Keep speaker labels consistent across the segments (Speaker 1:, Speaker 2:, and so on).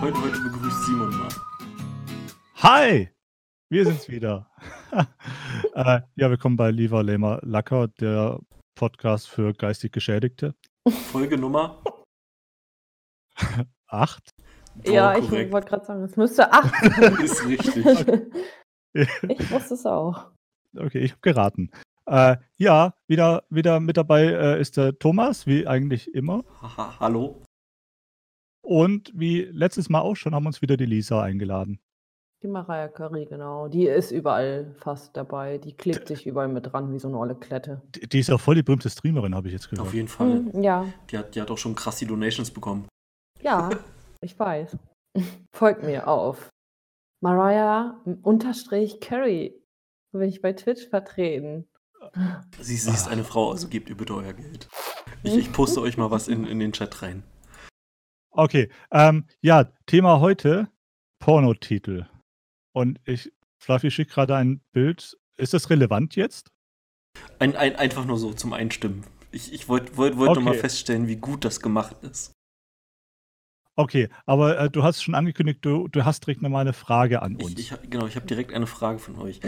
Speaker 1: Heute, heute begrüßt Simon mal.
Speaker 2: Hi! Wir sind's wieder. äh, ja, willkommen bei Lieber Lämer Lacker, der Podcast für geistig Geschädigte.
Speaker 1: Folge Nummer
Speaker 2: Acht.
Speaker 1: Boah,
Speaker 3: ja, ich
Speaker 1: korrekt.
Speaker 3: wollte gerade sagen, es müsste 8 sein.
Speaker 1: ist richtig.
Speaker 3: ich wusste es auch.
Speaker 2: Okay, ich habe geraten. Äh, ja, wieder, wieder mit dabei äh, ist der Thomas, wie eigentlich immer.
Speaker 1: Haha, Hallo.
Speaker 2: Und wie letztes Mal auch schon, haben uns wieder die Lisa eingeladen.
Speaker 3: Die Mariah Curry, genau. Die ist überall fast dabei. Die klebt sich überall mit dran, wie so eine olle Klette.
Speaker 2: Die, die ist auch voll die berühmte Streamerin, habe ich jetzt gehört.
Speaker 1: Auf jeden Fall.
Speaker 3: Hm, ja,
Speaker 1: Die hat, die hat auch schon krass die Donations bekommen.
Speaker 3: ja, ich weiß. Folgt mir auf. Mariah unterstrich Curry. So bin ich bei Twitch vertreten.
Speaker 1: Sie, sie ist eine Frau, also gebt ihr bitte euer Geld. Ich, ich poste euch mal was in, in den Chat rein.
Speaker 2: Okay, ähm, ja, Thema heute, Pornotitel. Und ich, Fluffy schickt gerade ein Bild. Ist das relevant jetzt?
Speaker 1: Ein, ein, einfach nur so zum Einstimmen. Ich, ich wollte wollt, wollt nur mal
Speaker 2: Okay.
Speaker 1: feststellen, wie gut das gemacht ist.
Speaker 2: Okay, aber äh, du hast schon angekündigt, du, du hast direkt nochmal eine Frage an uns.
Speaker 1: Ich, ich, genau, ich habe direkt eine Frage von euch.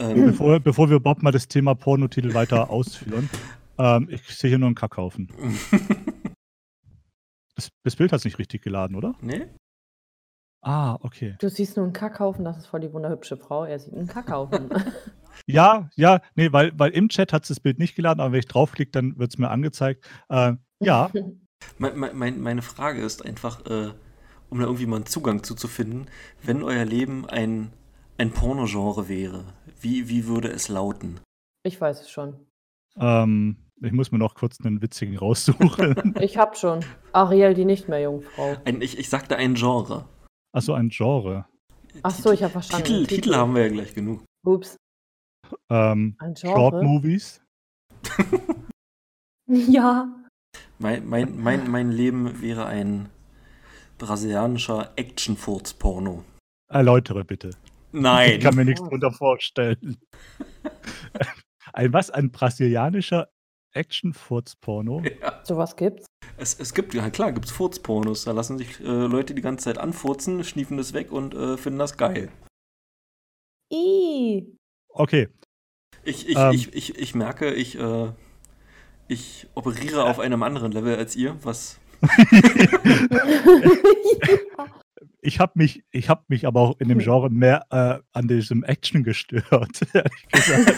Speaker 1: Ähm,
Speaker 2: bevor, bevor wir überhaupt mal das Thema Pornotitel weiter ausführen. Ähm, ich sehe hier nur einen Kackhaufen. Das, das Bild hat es nicht richtig geladen, oder?
Speaker 1: nee?
Speaker 2: Ah, okay.
Speaker 3: Du siehst nur einen Kackhaufen, das ist voll die wunderhübsche Frau. Er sieht einen Kackhaufen.
Speaker 2: Ja, ja, nee, weil, weil im Chat hat es das Bild nicht geladen, aber wenn ich draufklicke, dann wird es mir angezeigt. Äh, ja,
Speaker 1: Mein, mein, mein- meine Frage ist einfach, äh, um da irgendwie mal einen Zugang zu, zu finden, wenn euer Leben ein, ein Pornogenre wäre, wie, wie würde es lauten?
Speaker 3: ich weiß es schon.
Speaker 2: ähm, ich muss mir noch kurz einen witzigen raussuchen.
Speaker 3: Ich hab schon. Ariel, die nicht mehr Jungfrau.
Speaker 1: Ein, ich, ich sagte ein Genre.
Speaker 2: Achso, ein Genre.
Speaker 3: Ach so, ich hab verstanden.
Speaker 1: Titel,
Speaker 3: Titel.
Speaker 1: Titel haben wir ja gleich genug.
Speaker 3: Ups.
Speaker 2: Ähm,
Speaker 3: Ein
Speaker 2: Short
Speaker 3: Genre?
Speaker 2: Movies.
Speaker 3: Ja.
Speaker 1: Mein, mein, mein, mein Leben wäre ein brasilianischer Action-Furz-Porno.
Speaker 2: Erläutere bitte.
Speaker 1: Nein.
Speaker 2: Ich kann mir nichts drunter vorstellen. ein was? Ein brasilianischer Action-Furz-Porno?
Speaker 3: Sowas gibt's.
Speaker 1: Es, es gibt, ja klar, gibt es Furz-Pornos. Da lassen sich äh, Leute die ganze Zeit anfurzen, schniefen das weg und äh, finden das geil.
Speaker 3: I.
Speaker 2: Okay,
Speaker 1: Ich, ich,
Speaker 2: Ähm.
Speaker 1: ich, ich, ich merke, ich, äh, ich operiere auf einem anderen Level als ihr, was.
Speaker 2: ich habe mich, ich habe mich aber auch in dem Genre mehr äh, an diesem Action gestört. ehrlich gesagt.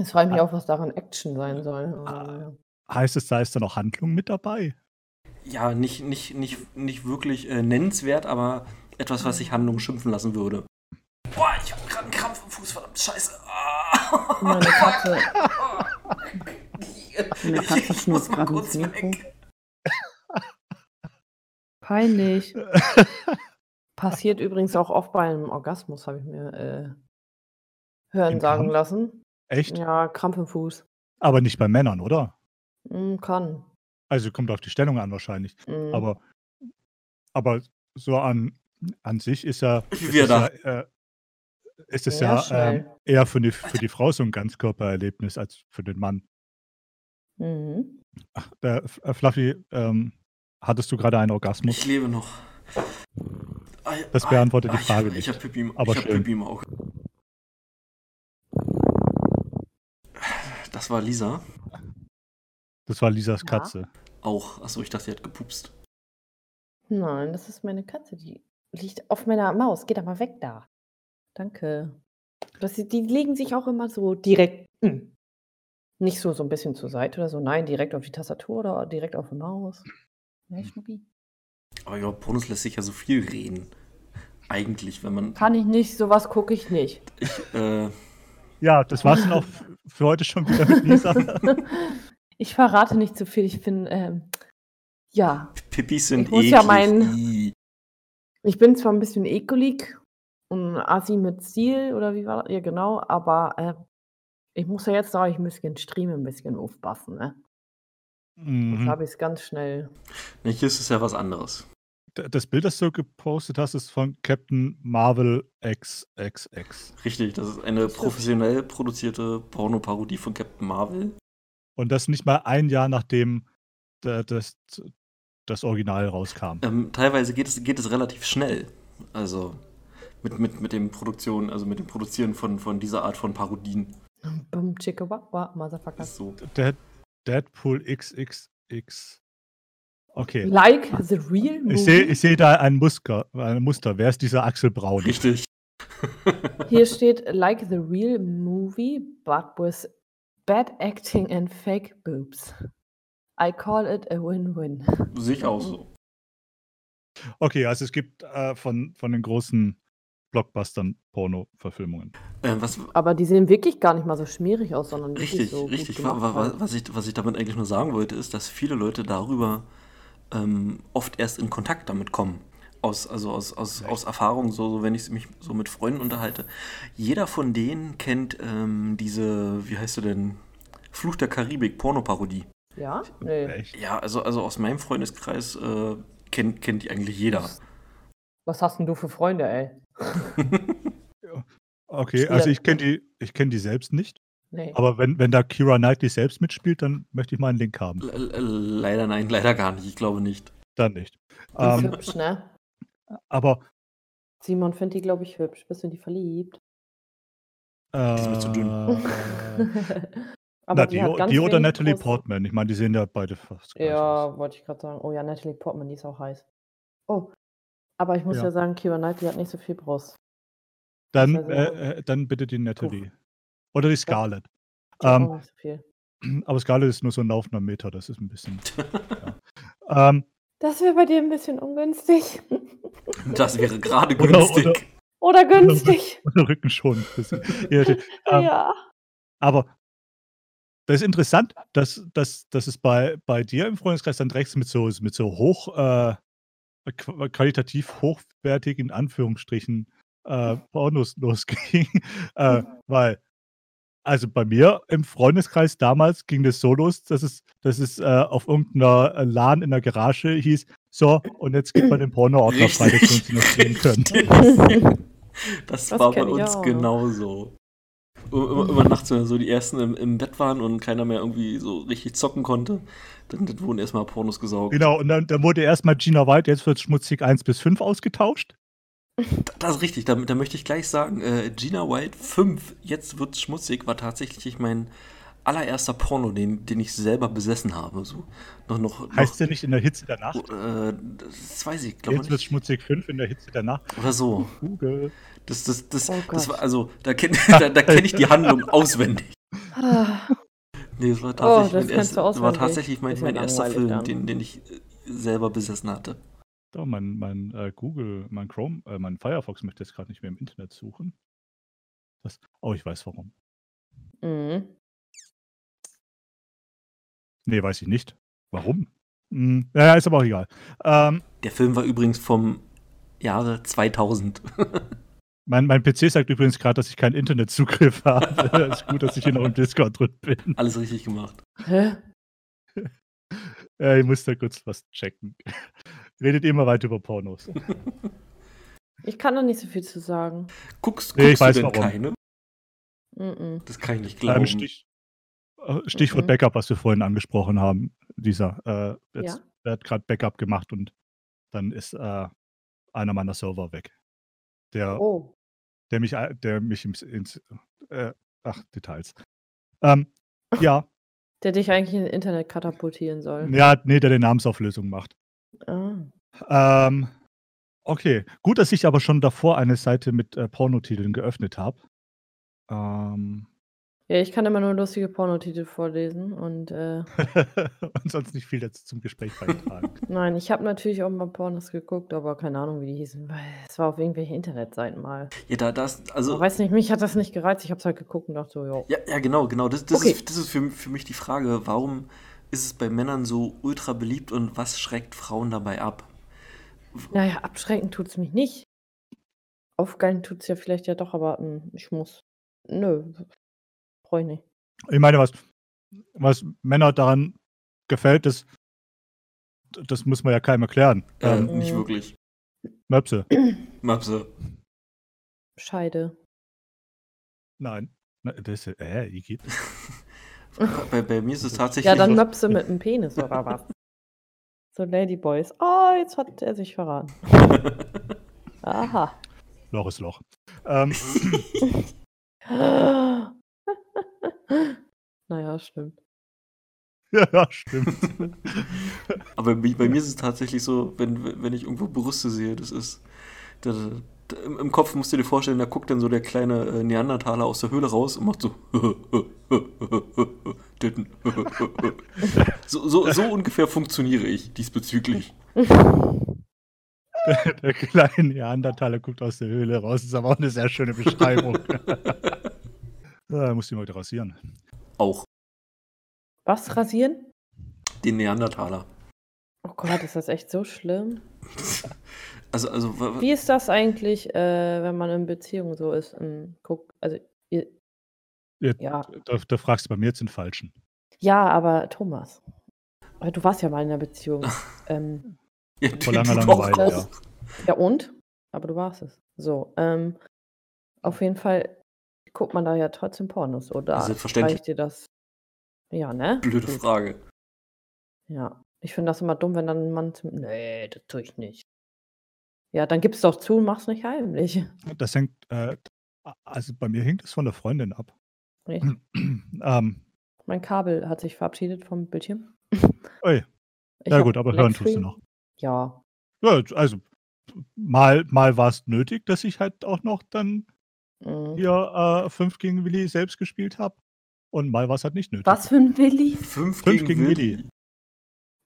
Speaker 3: Jetzt frage ich mich auch, was daran Action sein soll.
Speaker 2: Ah.
Speaker 3: Ja.
Speaker 2: heißt es, da ist dann auch Handlung mit dabei?
Speaker 1: Ja, nicht, nicht, nicht, nicht wirklich äh, nennenswert, aber etwas, was sich Handlung schimpfen lassen würde. Boah, ich hab gerade einen Krampf im Fuß, verdammt scheiße. Ah.
Speaker 3: Meine Katze. Meine Katze
Speaker 1: Ich muss
Speaker 3: schnurrt
Speaker 1: mal
Speaker 3: gerade
Speaker 1: kurz
Speaker 3: ins Mikro.
Speaker 1: weg.
Speaker 3: Peinlich. Passiert übrigens auch oft bei einem Orgasmus, habe ich mir äh, hören
Speaker 2: Im
Speaker 3: sagen
Speaker 2: Kampf?
Speaker 3: lassen.
Speaker 2: Echt?
Speaker 3: Ja, Krampf im Fuß.
Speaker 2: Aber nicht bei Männern, oder?
Speaker 3: Hm, kann.
Speaker 2: Also kommt auf die Stellung an wahrscheinlich.
Speaker 3: Hm.
Speaker 2: Aber, aber so an, an sich ist ja,
Speaker 1: Wie
Speaker 2: ist es ja, äh, ist es ja ähm,
Speaker 3: schnell.
Speaker 2: eher für die, für die Frau so ein Ganzkörpererlebnis als für den Mann.
Speaker 3: Mhm.
Speaker 2: Der, äh, Fluffy, ähm, hattest du gerade einen Orgasmus?
Speaker 1: Ich lebe noch.
Speaker 2: Das
Speaker 1: ah,
Speaker 2: beantwortet die
Speaker 1: ah,
Speaker 2: Frage
Speaker 1: ich,
Speaker 2: nicht.
Speaker 1: Ich habe Pipi, im-
Speaker 2: Aber
Speaker 1: ich hab
Speaker 2: schön.
Speaker 1: Pipi im Auge. Das war Lisa.
Speaker 2: Das war Lisas
Speaker 3: Ja.
Speaker 2: Katze.
Speaker 1: Auch. Achso, ich dachte, sie hat gepupst.
Speaker 3: Nein, das ist meine Katze, die liegt auf meiner Maus. Geh da mal weg da. Danke. Das, die legen sich auch immer so direkt. hm. Nicht so, so ein bisschen zur Seite oder so. Nein, direkt auf die Tastatur oder direkt auf die Maus. Ne, Schnucki?
Speaker 1: Aber über Pornos lässt sich ja so viel reden. Eigentlich, wenn man.
Speaker 3: Kann ich nicht, sowas gucke ich nicht.
Speaker 1: Ich, äh,
Speaker 2: Ja, das war's dann auch für heute schon wieder mit Lisa.
Speaker 3: ich verrate nicht zu viel. Ich bin, ähm, ja,
Speaker 1: Pipis sind
Speaker 3: Ich muss
Speaker 1: eklig.
Speaker 3: ja mein- ich bin zwar ein bisschen ekelig und assi mit Stil oder wie war das? Ja, genau, aber äh, ich muss ja jetzt auch ein bisschen streamen, ein bisschen aufpassen, ne? Das
Speaker 2: Mhm.
Speaker 3: habe ich ganz schnell.
Speaker 1: Ne, hier ist es ja was anderes.
Speaker 2: Das Bild, das du gepostet hast, ist von Captain Marvel XXX.
Speaker 1: Richtig, das ist eine professionell produzierte Pornoparodie von Captain Marvel.
Speaker 2: Und das nicht mal ein Jahr nachdem da- das das Original rauskam.
Speaker 1: Ähm, teilweise geht es, geht es relativ schnell. Also mit, mit, mit dem Produktion, also mit dem Produzieren von, von dieser Art von Parodien.
Speaker 3: Boom, chicka, wah, wah, motherfucker.
Speaker 1: Ist so.
Speaker 2: Dead, Deadpool XXX. Okay.
Speaker 3: Like the real movie.
Speaker 2: Ich sehe seh da ein Muster, ein Muster. Wer ist dieser Axel Braun?
Speaker 1: Richtig.
Speaker 3: Hier steht like the real movie, but with bad acting and fake boobs. I call it a win-win.
Speaker 1: Sich auch so.
Speaker 2: Okay, also es gibt äh, von, von den großen Blockbustern Porno-Verfilmungen.
Speaker 1: Äh,
Speaker 3: Aber die sehen wirklich gar nicht mal so schmierig aus, sondern wirklich
Speaker 1: richtig,
Speaker 3: so gut
Speaker 1: richtig.
Speaker 3: gemacht
Speaker 1: Wa- wa-
Speaker 3: halt.
Speaker 1: Was ich, was ich damit eigentlich nur sagen wollte, ist, dass viele Leute darüber ähm, oft erst in Kontakt damit kommen. Aus, also aus, aus, aus Erfahrung, so, so wenn ich mich so mit Freunden unterhalte. Jeder von denen kennt ähm, diese, wie heißt du denn? Fluch der Karibik, Pornoparodie.
Speaker 3: Ja? Nee.
Speaker 1: Ja, also, also aus meinem Freundeskreis äh, kennt, kennt die eigentlich jeder.
Speaker 3: Was hast denn du für Freunde, ey?
Speaker 2: Okay, also ich kenne die, ich kenn die selbst nicht.
Speaker 3: Nee.
Speaker 2: Aber wenn, wenn da Kira Knightley selbst mitspielt, dann möchte ich mal einen Link haben.
Speaker 1: Le- le- leider nein, leider gar nicht. Ich glaube nicht.
Speaker 2: Dann nicht.
Speaker 3: Die ist
Speaker 2: Ähm,
Speaker 3: hübsch, ne?
Speaker 2: aber
Speaker 3: Simon findet die, glaube ich, hübsch. Bist du in die verliebt?
Speaker 2: äh,
Speaker 1: ist mir zu dünn.
Speaker 3: Aber
Speaker 2: na, die,
Speaker 3: hat ganz
Speaker 2: die oder Natalie
Speaker 3: Brust.
Speaker 2: Portman. Ich meine, die sehen ja beide fast gleich aus.
Speaker 3: Ja, wollte ich gerade sagen. Oh ja, Natalie Portman, die ist auch heiß. Oh, aber ich muss ja,
Speaker 2: Ja.
Speaker 3: sagen, Keira Knightley hat nicht so viel Brust.
Speaker 2: Dann,
Speaker 3: also-
Speaker 2: äh, äh, dann bitte die Natalie. Oder die Scarlett.
Speaker 3: Die hat
Speaker 2: Ähm,
Speaker 3: nicht so viel.
Speaker 2: aber Scarlett ist nur so ein laufender Meter, das ist ein bisschen. ja. ähm,
Speaker 3: Das wäre bei dir ein bisschen ungünstig.
Speaker 1: Das wäre gerade
Speaker 2: Oder-
Speaker 1: günstig.
Speaker 2: oder-
Speaker 3: Oder günstig.
Speaker 2: der Rücken schon. ein bisschen. Ja, die- ähm,
Speaker 3: ja.
Speaker 2: Aber das ist interessant, dass, dass, dass es bei, bei dir im Freundeskreis dann direkt mit so, mit so hoch, äh, qu- qualitativ hochwertigen Anführungsstrichen äh, Pornos losging. äh, weil, also bei mir im Freundeskreis damals ging das so los, dass es, dass es äh, auf irgendeiner äh, LAN in der Garage hieß, so, und jetzt gibt man den Porno-Ordner frei, dass wir uns noch sehen können.
Speaker 1: Das,
Speaker 3: Das
Speaker 1: war bei uns
Speaker 3: auch.
Speaker 1: genauso. Immer, immer, immer nachts, wenn so die ersten im, im Bett waren und keiner mehr irgendwie so richtig zocken konnte, dann, dann wurden erstmal Pornos gesaugt.
Speaker 2: Genau, und dann, dann wurde erstmal Gina White, jetzt wird schmutzig 1 bis 5 ausgetauscht.
Speaker 1: Das ist richtig, da, da möchte ich gleich sagen, äh, Gina White 5, jetzt wird's schmutzig, war tatsächlich mein allererster Porno, den, den ich selber besessen habe. So. Noch, noch, noch,
Speaker 2: Heißt der nicht in der Hitze der Nacht?
Speaker 1: äh, das weiß ich, glaube
Speaker 2: Jetzt wird
Speaker 1: ich.
Speaker 2: schmutzig 5 in der Hitze der Nacht.
Speaker 1: Oder so.
Speaker 2: Google.
Speaker 1: Das, das, das,
Speaker 3: Oh
Speaker 1: das war, also, da kenne da, da kenn ich die Handlung auswendig.
Speaker 3: Ah,
Speaker 1: Nee, es war
Speaker 3: Oh,
Speaker 1: tatsächlich
Speaker 3: das
Speaker 1: mein,
Speaker 3: kennst
Speaker 1: erst,
Speaker 3: du
Speaker 1: war
Speaker 3: auswendig.
Speaker 1: tatsächlich mein, mein erster Film, den, den ich selber besessen hatte.
Speaker 2: So, mein, mein äh, Google, mein Chrome, äh, mein Firefox möchte jetzt gerade nicht mehr im Internet suchen. Das, oh, ich weiß warum.
Speaker 3: mhm.
Speaker 2: Nee, weiß ich nicht. Warum? Hm, ja, ist aber auch egal. Ähm,
Speaker 1: Der Film war übrigens vom Jahre 2000.
Speaker 2: mein, mein PC sagt übrigens gerade, dass ich keinen Internetzugriff habe. ist gut, dass ich hier noch im Discord drin bin.
Speaker 1: Alles richtig gemacht.
Speaker 3: Hä?
Speaker 2: Äh, ich muss da kurz was checken. Redet immer weiter über Pornos.
Speaker 3: Ich kann da nicht so viel zu sagen.
Speaker 1: Guckst,
Speaker 2: Nee, ich
Speaker 1: guckst du
Speaker 2: weiß
Speaker 1: denn
Speaker 2: warum.
Speaker 1: keine? Das kann ich nicht glauben.
Speaker 2: Stich, äh, Stichwort
Speaker 3: Mhm.
Speaker 2: Backup, was wir vorhin angesprochen haben. Dieser, äh, jetzt,
Speaker 3: Ja.
Speaker 2: der hat gerade Backup gemacht und dann ist äh, einer meiner Server weg. Der,
Speaker 3: Oh.
Speaker 2: der mich, der mich ins, ins äh, ach, Details. Ähm, ja,
Speaker 3: Der dich eigentlich ins Internet katapultieren soll.
Speaker 2: ja, nee, der die Namensauflösung macht.
Speaker 3: Ah.
Speaker 2: Ähm, okay, gut, dass ich aber schon davor eine Seite mit äh, Pornotiteln geöffnet habe. Ähm,
Speaker 3: Ja, ich kann immer nur lustige Pornotitel vorlesen und äh,
Speaker 2: und sonst nicht viel dazu zum Gespräch beitragen.
Speaker 3: nein, ich habe natürlich auch mal Pornos geguckt, aber keine Ahnung, wie die hießen, weil es war auf irgendwelchen Internetseiten mal.
Speaker 1: Ja, da, das,
Speaker 3: Ich
Speaker 1: also,
Speaker 3: weiß nicht, mich hat das nicht gereizt. Ich habe es halt geguckt und dachte so, jo.
Speaker 1: ja, ja, genau, genau. Das, das,
Speaker 3: Okay.
Speaker 1: ist, das ist für, für mich die Frage, warum ist es bei Männern so ultra beliebt und was schreckt Frauen dabei ab?
Speaker 3: Naja, abschrecken tut es mich nicht. Aufgeilen tut es ja vielleicht ja doch, aber hm, ich muss. Nö, brauche ich nicht.
Speaker 2: Ich meine, was, was Männer daran gefällt, das, das muss man ja keinem erklären.
Speaker 1: Äh,
Speaker 2: Ähm,
Speaker 1: nicht wirklich.
Speaker 2: Möpse.
Speaker 1: Mapse.
Speaker 3: Scheide.
Speaker 2: Nein. Na, Das ist, äh, Iggy.
Speaker 1: Bei, bei mir ist es tatsächlich.
Speaker 3: Ja, dann Möpse mit einem Penis oder was? So Ladyboys. Oh, jetzt hat er sich verraten. Aha.
Speaker 2: Loch ist Loch. Ähm,
Speaker 3: naja, stimmt.
Speaker 2: ja, stimmt.
Speaker 1: Aber bei, bei mir ist es tatsächlich so, wenn, wenn ich irgendwo Brüste sehe, das ist. Da, da, im, Im Kopf musst du dir vorstellen, da guckt dann so der kleine äh, Neandertaler aus der Höhle raus und macht so. So, so, so ungefähr funktioniere ich diesbezüglich.
Speaker 2: Der, der kleine Neandertaler guckt aus der Höhle raus. Das ist aber auch eine sehr schöne Beschreibung. ja, muss ich mal wieder rasieren.
Speaker 1: Auch
Speaker 3: Was rasieren?
Speaker 1: den Neandertaler.
Speaker 3: Oh Gott, ist das echt so schlimm?
Speaker 1: Also, also
Speaker 3: Wie ist das eigentlich, äh, wenn man in Beziehung so ist? Ähm, guck, also, ihr,
Speaker 2: Ja,
Speaker 3: ja.
Speaker 2: Da, da fragst du bei mir jetzt den Falschen.
Speaker 3: ja, aber Thomas, du warst ja mal in einer Beziehung. ähm,
Speaker 1: ja,
Speaker 2: Vor langer,
Speaker 1: du
Speaker 2: langer
Speaker 1: auch.
Speaker 2: Weile, ja.
Speaker 3: ja und? Aber du warst es. So, ähm, auf jeden Fall guckt man da ja trotzdem Pornos, oder?
Speaker 1: Selbstverständlich.
Speaker 3: Reicht dir das? Ja, ne?
Speaker 1: Blöde
Speaker 3: Gut.
Speaker 1: Frage.
Speaker 3: Ja, ich finde das immer dumm, wenn dann ein Mann zum Nee, das tue ich nicht. Ja, dann gib's doch zu und mach's nicht heimlich.
Speaker 2: Das hängt, äh, also bei mir hängt es von der Freundin ab.
Speaker 3: Echt?
Speaker 2: ähm,
Speaker 3: Mein Kabel hat sich verabschiedet vom Bildschirm.
Speaker 2: ui,
Speaker 3: Ich
Speaker 2: ja gut, aber hören tust du noch.
Speaker 3: Ja.
Speaker 2: Ja, also mal, mal war es nötig, dass ich halt auch noch dann
Speaker 3: mhm.
Speaker 2: hier äh, 5 gegen Willi selbst gespielt habe. Und mal war es halt nicht nötig.
Speaker 3: Was für ein Willi?
Speaker 1: Fünf,
Speaker 2: Fünf
Speaker 1: gegen,
Speaker 2: gegen
Speaker 1: Willi.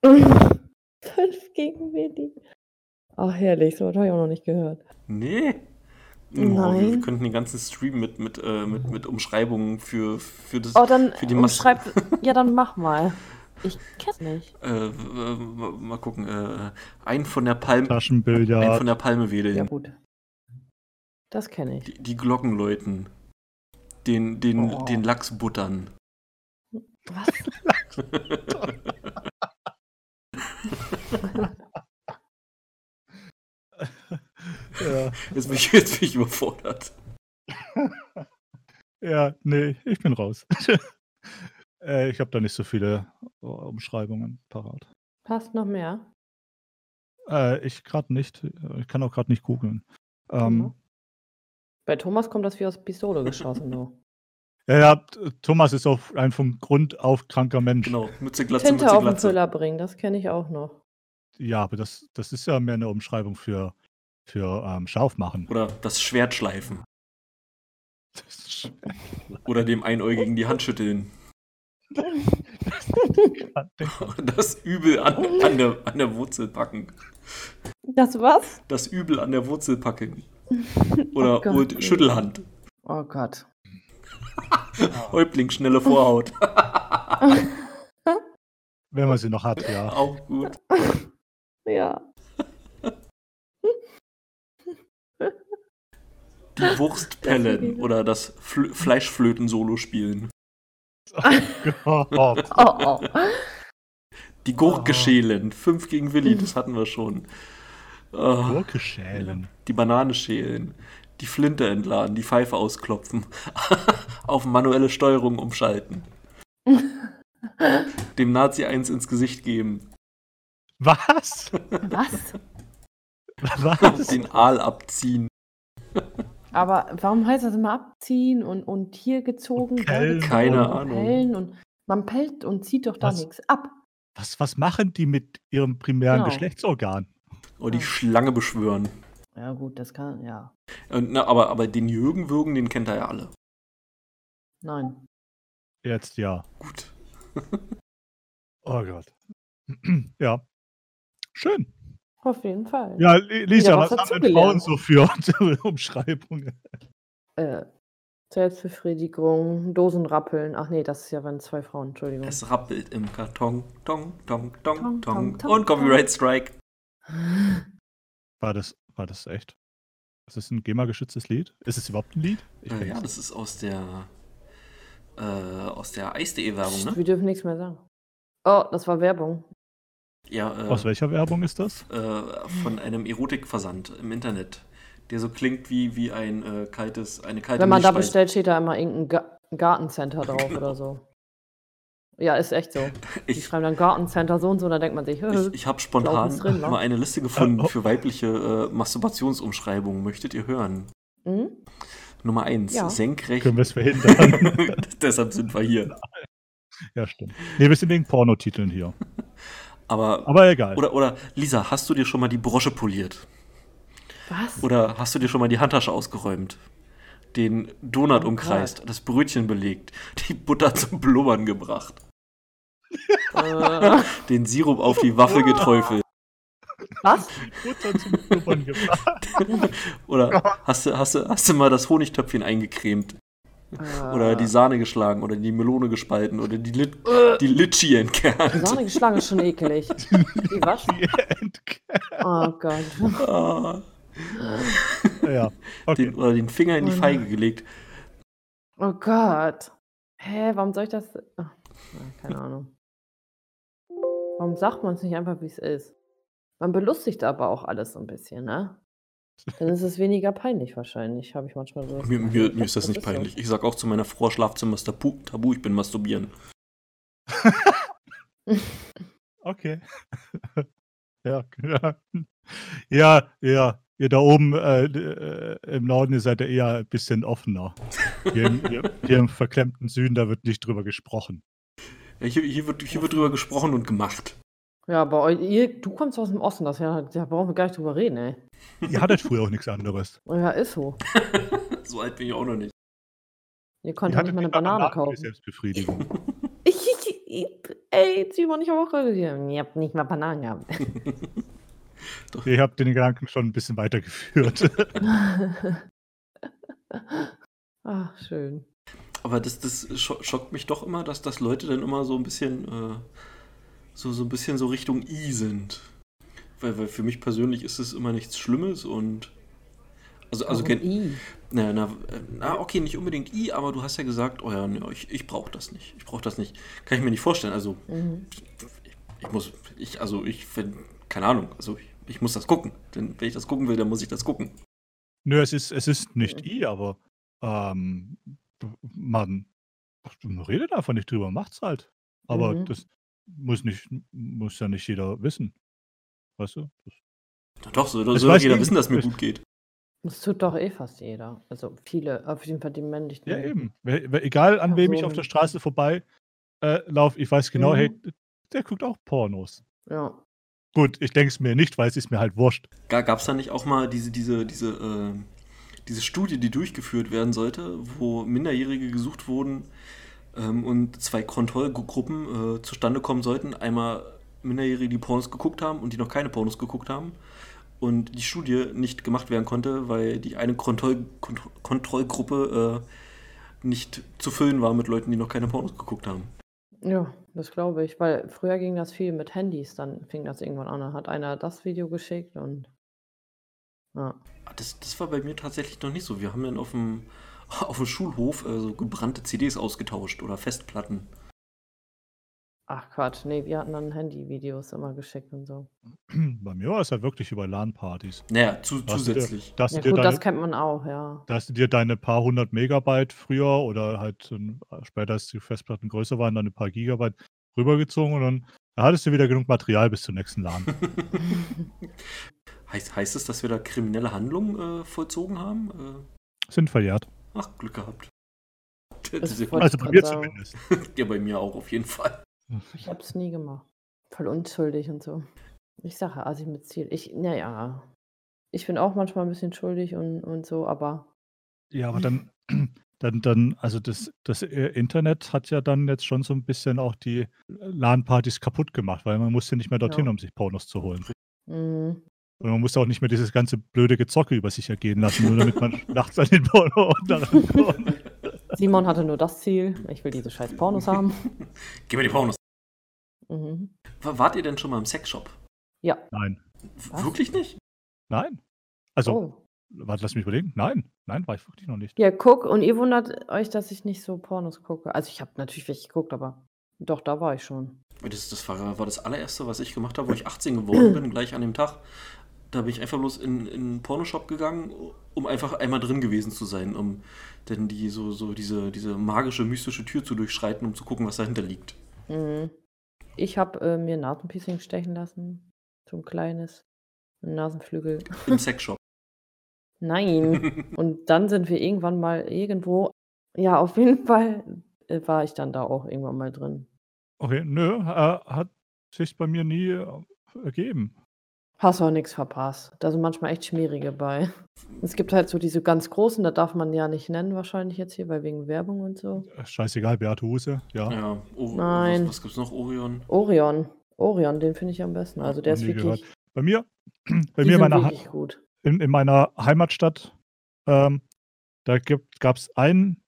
Speaker 3: Fünf gegen Willi. Ach, herrlich, so habe ich auch noch nicht gehört.
Speaker 1: Nee. Oh,
Speaker 3: Nein.
Speaker 1: wir könnten den ganzen Stream mit, mit, äh, mit, mit Umschreibungen für, für das.
Speaker 3: Oh, dann
Speaker 1: für die Mas-
Speaker 3: umschreib. ja, dann mach mal. Ich kenn's nicht.
Speaker 1: Äh, äh, mal gucken. Äh, ein von der Palme. Ein
Speaker 2: Taschenbillard.
Speaker 1: von der Palme wedeln.
Speaker 3: Ja, gut. Das kenne ich.
Speaker 1: Die, die Glocken läuten. Den, den,
Speaker 3: Oh.
Speaker 1: den Lachs buttern.
Speaker 3: Was?
Speaker 2: ja,
Speaker 1: Jetzt bin ich, jetzt bin ich überfordert.
Speaker 2: ja, nee, ich bin raus. äh, ich habe da nicht so viele äh, Umschreibungen parat.
Speaker 3: Hast noch mehr?
Speaker 2: Äh, ich gerade nicht. Äh, Ich kann auch gerade nicht googeln. Ähm,
Speaker 3: Mhm. Bei Thomas kommt das wie aus Pistole geschossen, du.
Speaker 2: ja, ja, Thomas ist auch ein vom Grund auf kranker Mensch.
Speaker 1: Genau. Mütze, Glatze,
Speaker 3: Tinte
Speaker 1: Mütze,
Speaker 3: auf den. Füller bringen, das kenne ich auch noch.
Speaker 2: Ja, aber das, das ist ja mehr eine Umschreibung für, für ähm, scharf machen.
Speaker 1: Oder das Schwert schleifen.
Speaker 2: Das ist
Speaker 1: Oder dem Einäugigen die Hand schütteln. Das Übel an, an, der, an der Wurzel packen.
Speaker 3: Das was?
Speaker 1: Das Übel an der Wurzel packen. Oder
Speaker 3: Oh Gott.
Speaker 1: Schüttelhand.
Speaker 3: Oh Gott.
Speaker 1: Häuptling, schnelle Vorhaut.
Speaker 2: Wenn man sie noch hat, ja.
Speaker 1: Auch gut.
Speaker 3: Ja.
Speaker 1: Die Wurst pellen oder das Fl Fleischflöten-Solo spielen.
Speaker 2: oh,
Speaker 3: Oh, oh.
Speaker 1: Die Gurke schälen. Fünf gegen Willi, das hatten wir schon. Ah,
Speaker 2: Gurke schälen.
Speaker 1: die Banane schälen. Die Flinte entladen, die Pfeife ausklopfen. Auf manuelle Steuerung umschalten. Dem Nazi eins ins Gesicht geben.
Speaker 2: Was?
Speaker 3: Was?
Speaker 2: Was?
Speaker 1: Den Aal abziehen.
Speaker 3: Aber warum heißt das immer abziehen und, und hier gezogen?
Speaker 2: Pellen.
Speaker 3: gezogen
Speaker 1: Keine
Speaker 3: und
Speaker 1: Ahnung.
Speaker 3: Und man pellt und zieht doch da
Speaker 2: Was?
Speaker 3: nichts ab.
Speaker 2: Was, was machen die mit ihrem primären
Speaker 3: Genau.
Speaker 2: Geschlechtsorgan?
Speaker 1: Oder die
Speaker 3: Ja.
Speaker 1: Schlange beschwören.
Speaker 3: Ja, gut, das kann, ja.
Speaker 1: Und, na, aber, aber den Jürgen Würgen, den kennt er ja alle.
Speaker 3: Nein.
Speaker 2: Jetzt ja.
Speaker 1: Gut.
Speaker 2: Oh Gott. ja. Schön.
Speaker 3: Auf jeden Fall.
Speaker 2: Ja, Li- Lisa, was
Speaker 3: was
Speaker 2: haben denn Frauen so für Umschreibungen?
Speaker 3: Äh, Selbstbefriedigung, Dosenrappeln. Ach nee, das ist ja, wenn zwei Frauen, Entschuldigung.
Speaker 1: Es rappelt im Karton. Tong, tong, tong,
Speaker 3: Tong,
Speaker 1: tong.
Speaker 3: tong, tong,
Speaker 1: Und Copyright Strike.
Speaker 2: War das, war das echt? Ist das ein GEMA-geschütztes Lied? Ist es überhaupt ein Lied? Ich
Speaker 1: Äh,
Speaker 2: weiß
Speaker 1: ja, das ist aus der äh, aus der Eis.de-Werbung, ne?
Speaker 3: Wir dürfen nichts mehr sagen. Oh, das war Werbung.
Speaker 1: Ja, äh,
Speaker 2: Aus welcher Werbung ist das?
Speaker 1: äh, von einem Erotikversand im Internet, der so klingt wie, wie ein äh, kaltes, eine kalte
Speaker 3: Wenn man da bestellt, steht da immer irgendein Ga Gartencenter drauf
Speaker 1: Genau.
Speaker 3: oder so. Ja, ist echt so. Die
Speaker 1: Ich,
Speaker 3: schreiben dann Gartencenter so und so, da denkt man sich,
Speaker 1: ich, ich habe spontan
Speaker 3: drin, wa?
Speaker 1: mal eine Liste gefunden für weibliche äh, Masturbationsumschreibungen. Möchtet ihr hören?
Speaker 3: hm?
Speaker 1: Nummer 1,
Speaker 3: Ja.
Speaker 1: senkrecht.
Speaker 2: Können wir es verhindern?
Speaker 1: Deshalb sind wir hier.
Speaker 2: ja, stimmt. Nee, wir sind wegen Pornotiteln hier.
Speaker 1: Aber,
Speaker 2: Aber egal.
Speaker 1: oder, oder, Lisa, hast du dir schon mal die Brosche poliert?
Speaker 3: Was?
Speaker 1: Oder hast du dir schon mal die Handtasche ausgeräumt? Den Donut
Speaker 3: Oh
Speaker 1: umkreist, das Brötchen belegt, die Butter zum Blubbern gebracht,
Speaker 3: äh,
Speaker 1: den Sirup auf die Waffel geträufelt.
Speaker 3: was?
Speaker 2: Butter zum Blubbern gebracht.
Speaker 1: Oder hast du, hast, du, hast du mal das Honigtöpfchen eingecremt? Oder
Speaker 3: Äh,
Speaker 1: die Sahne geschlagen oder die Melone gespalten oder die, Lit
Speaker 3: Äh.
Speaker 1: die Litschi
Speaker 3: Die
Speaker 1: entkernt.
Speaker 3: Sahne geschlagen ist schon ekelig. Die was?
Speaker 2: Die
Speaker 3: Oh Gott.
Speaker 1: Ah,
Speaker 2: ja, okay.
Speaker 1: den, oder den Finger in die
Speaker 3: Oh
Speaker 1: Feige gelegt.
Speaker 3: Oh Gott. Hä, warum soll ich das? Ach, keine Ahnung. Warum sagt man es nicht einfach, wie es ist? Man belustigt aber auch alles so ein bisschen, ne? Dann ist es weniger peinlich wahrscheinlich, habe ich manchmal so.
Speaker 1: Mir, mir, mir ist das nicht peinlich. Ich sag auch zu meiner Frau, Schlafzimmer ist tabu, tabu ich bin masturbieren.
Speaker 2: Okay. ja, ja. Ja, ja. Ihr da oben äh, äh, im Norden, ihr seid ja eher ein bisschen offener. Hier im, hier, hier im verklemmten Süden, da wird nicht drüber gesprochen.
Speaker 1: Ja, hier, hier, wird, hier wird drüber gesprochen und gemacht.
Speaker 3: Ja, aber ihr, du kommst aus dem Osten, das ja, da brauchen wir gar nicht drüber reden, ey.
Speaker 2: Ihr hattet früher auch nichts anderes.
Speaker 3: Ja, ist so.
Speaker 1: So alt bin ich auch noch nicht.
Speaker 3: Ihr
Speaker 2: Ihr
Speaker 3: konntet nicht mal eine Banane kaufen.
Speaker 2: Selbstbefriedigung.
Speaker 3: Ich, ich, ich, ey, Simon, ich habe auch gesehen. Ihr habt nicht mal Bananen gehabt.
Speaker 2: Ihr habt den Gedanken schon ein bisschen weitergeführt.
Speaker 3: Ach, schön.
Speaker 1: Aber das, das scho- schockt mich doch immer, dass, dass Leute dann immer so ein bisschen äh, so, so ein bisschen so Richtung I sind. Weil, weil für mich persönlich ist es immer nichts Schlimmes und also, also
Speaker 3: Warum
Speaker 1: gen-
Speaker 3: I?
Speaker 1: na, na, na, okay, nicht unbedingt I, aber du hast ja gesagt, oh ja, nee, ich, ich brauche das nicht. Ich brauche das nicht. Kann ich mir nicht vorstellen. Also
Speaker 3: Mhm.
Speaker 1: ich, ich muss, ich, also ich finde, keine Ahnung, also ich, ich muss das gucken. Denn wenn ich das gucken will, dann muss ich das gucken.
Speaker 2: Nö, es ist, es ist nicht I, aber ähm, man redet einfach nicht drüber, macht's halt. Aber
Speaker 3: Mhm.
Speaker 2: das muss nicht, muss ja nicht jeder wissen. Weißt du? Das,
Speaker 1: Na doch, so,
Speaker 2: Das
Speaker 1: soll doch jeder wissen, dass mir
Speaker 2: ich-
Speaker 1: gut geht.
Speaker 3: Das tut doch eh fast jeder. Also viele, auf jeden Fall die männlichen.
Speaker 2: ja, eben. Egal an wem ich auf der. Straße vorbei äh, laufe, ich weiß genau,
Speaker 3: Mhm.
Speaker 2: hey, der guckt auch Pornos.
Speaker 3: Ja.
Speaker 2: Gut, ich denke es mir nicht, weil es ist mir halt wurscht.
Speaker 1: Gab es da nicht auch mal diese, diese, diese, äh, diese Studie, die durchgeführt werden sollte, wo Minderjährige gesucht wurden ähm, und zwei Kontrollgruppen äh, zustande kommen sollten? Einmal Minderjährige, die Pornos geguckt haben und die noch keine Pornos geguckt haben. Und die Studie nicht gemacht werden konnte, weil die eine Kontroll Kont Kontrollgruppe äh, nicht zu füllen war mit Leuten, die noch keine Pornos geguckt haben.
Speaker 3: Ja, das glaube ich. Weil früher ging das viel mit Handys, dann fing das irgendwann an. Dann hat einer das Video geschickt und. Ja.
Speaker 1: Das, das war bei mir tatsächlich noch nicht so. Wir haben dann auf dem, auf dem Schulhof äh, so gebrannte CDs ausgetauscht oder Festplatten.
Speaker 3: Ach Quatsch, nee, wir hatten dann Handyvideos immer geschickt und so.
Speaker 2: Bei mir war es halt wirklich über LAN-Partys.
Speaker 1: Naja, zu,
Speaker 2: dir-
Speaker 1: zusätzlich.
Speaker 2: Da hast,
Speaker 3: Ja
Speaker 2: du dir
Speaker 3: gut,
Speaker 2: deine,
Speaker 3: das kennt man auch, ja.
Speaker 2: da hast du dir deine paar hundert Megabyte früher oder halt ähm, später, als die Festplatten größer waren, dann ein paar Gigabyte rübergezogen und dann da hattest du wieder genug Material bis zum nächsten LAN.
Speaker 1: heißt, heißt es, dass wir da kriminelle Handlungen äh, vollzogen haben? Äh,
Speaker 2: Sind verjährt.
Speaker 1: Ach, Glück gehabt.
Speaker 2: Also
Speaker 3: ich
Speaker 2: bei mir zumindest.
Speaker 1: ja, bei mir auch auf jeden Fall.
Speaker 3: Ich hab's nie gemacht. Voll unschuldig und so. Ich sage, also mit Ziel. Ich, naja. Ich bin auch manchmal ein bisschen schuldig und, und so, aber
Speaker 2: Ja, aber dann, dann, dann, also das, das äh, Internet hat ja dann jetzt schon so ein bisschen auch die LAN-Partys kaputt gemacht, weil man musste nicht mehr dorthin,
Speaker 3: Ja.
Speaker 2: um sich Pornos zu holen.
Speaker 3: mm,
Speaker 2: Und man musste auch nicht mehr dieses ganze blöde Gezocke über sich ergehen lassen, nur damit man nachts an den Porno daran kommt.
Speaker 3: Simon hatte nur das Ziel. Ich will diese scheiß Pornos haben.
Speaker 1: Gib mir die Pornos.
Speaker 3: Mhm.
Speaker 1: Wa- Wart ihr denn schon mal im Sexshop?
Speaker 3: Ja.
Speaker 2: Nein.
Speaker 3: Was?
Speaker 1: Wirklich nicht?
Speaker 2: Nein. Also,
Speaker 3: Oh.
Speaker 2: warte, lass mich überlegen. Nein, nein, war ich wirklich noch nicht.
Speaker 3: Ja, guck, und ihr wundert euch, dass ich nicht so Pornos gucke. Also ich habe natürlich welche geguckt, aber doch, da war ich schon.
Speaker 1: Das, das war, war das allererste, was ich gemacht habe, wo ich 18 geworden bin, gleich an dem Tag. Da bin ich einfach bloß in, in einen Pornoshop gegangen, um einfach einmal drin gewesen zu sein, um denn die so, so diese, diese magische, mystische Tür zu durchschreiten, um zu gucken, was dahinter liegt.
Speaker 3: Mhm. Ich habe, äh, mir 'n Nasenpiercing stechen lassen, so 'n kleines, 'n Nasenflügel.
Speaker 1: Im Sexshop.
Speaker 3: Nein. Und dann sind wir irgendwann mal irgendwo ja, auf jeden Fall, äh, war ich dann da auch irgendwann mal drin.
Speaker 2: Okay, nö, äh, hat sich bei mir nie, äh, ergeben.
Speaker 3: Hast auch nix verpasst. Da sind manchmal echt Schmierige bei. Es gibt halt so diese ganz großen, da darf man ja nicht nennen wahrscheinlich jetzt hier, weil wegen Werbung und so.
Speaker 2: Äh, scheißegal, Beate Huse, ja.
Speaker 1: Ja, O was
Speaker 3: Nein.
Speaker 1: was gibt's noch? Orion?
Speaker 3: Orion. Orion, den finde ich am besten. Also, der ist
Speaker 2: nie gehört.
Speaker 3: wirklich
Speaker 2: Bei mir bei
Speaker 3: die
Speaker 2: mir meiner
Speaker 3: wirklich
Speaker 2: in in meiner Heimatstadt, ähm, da gibt gab's einen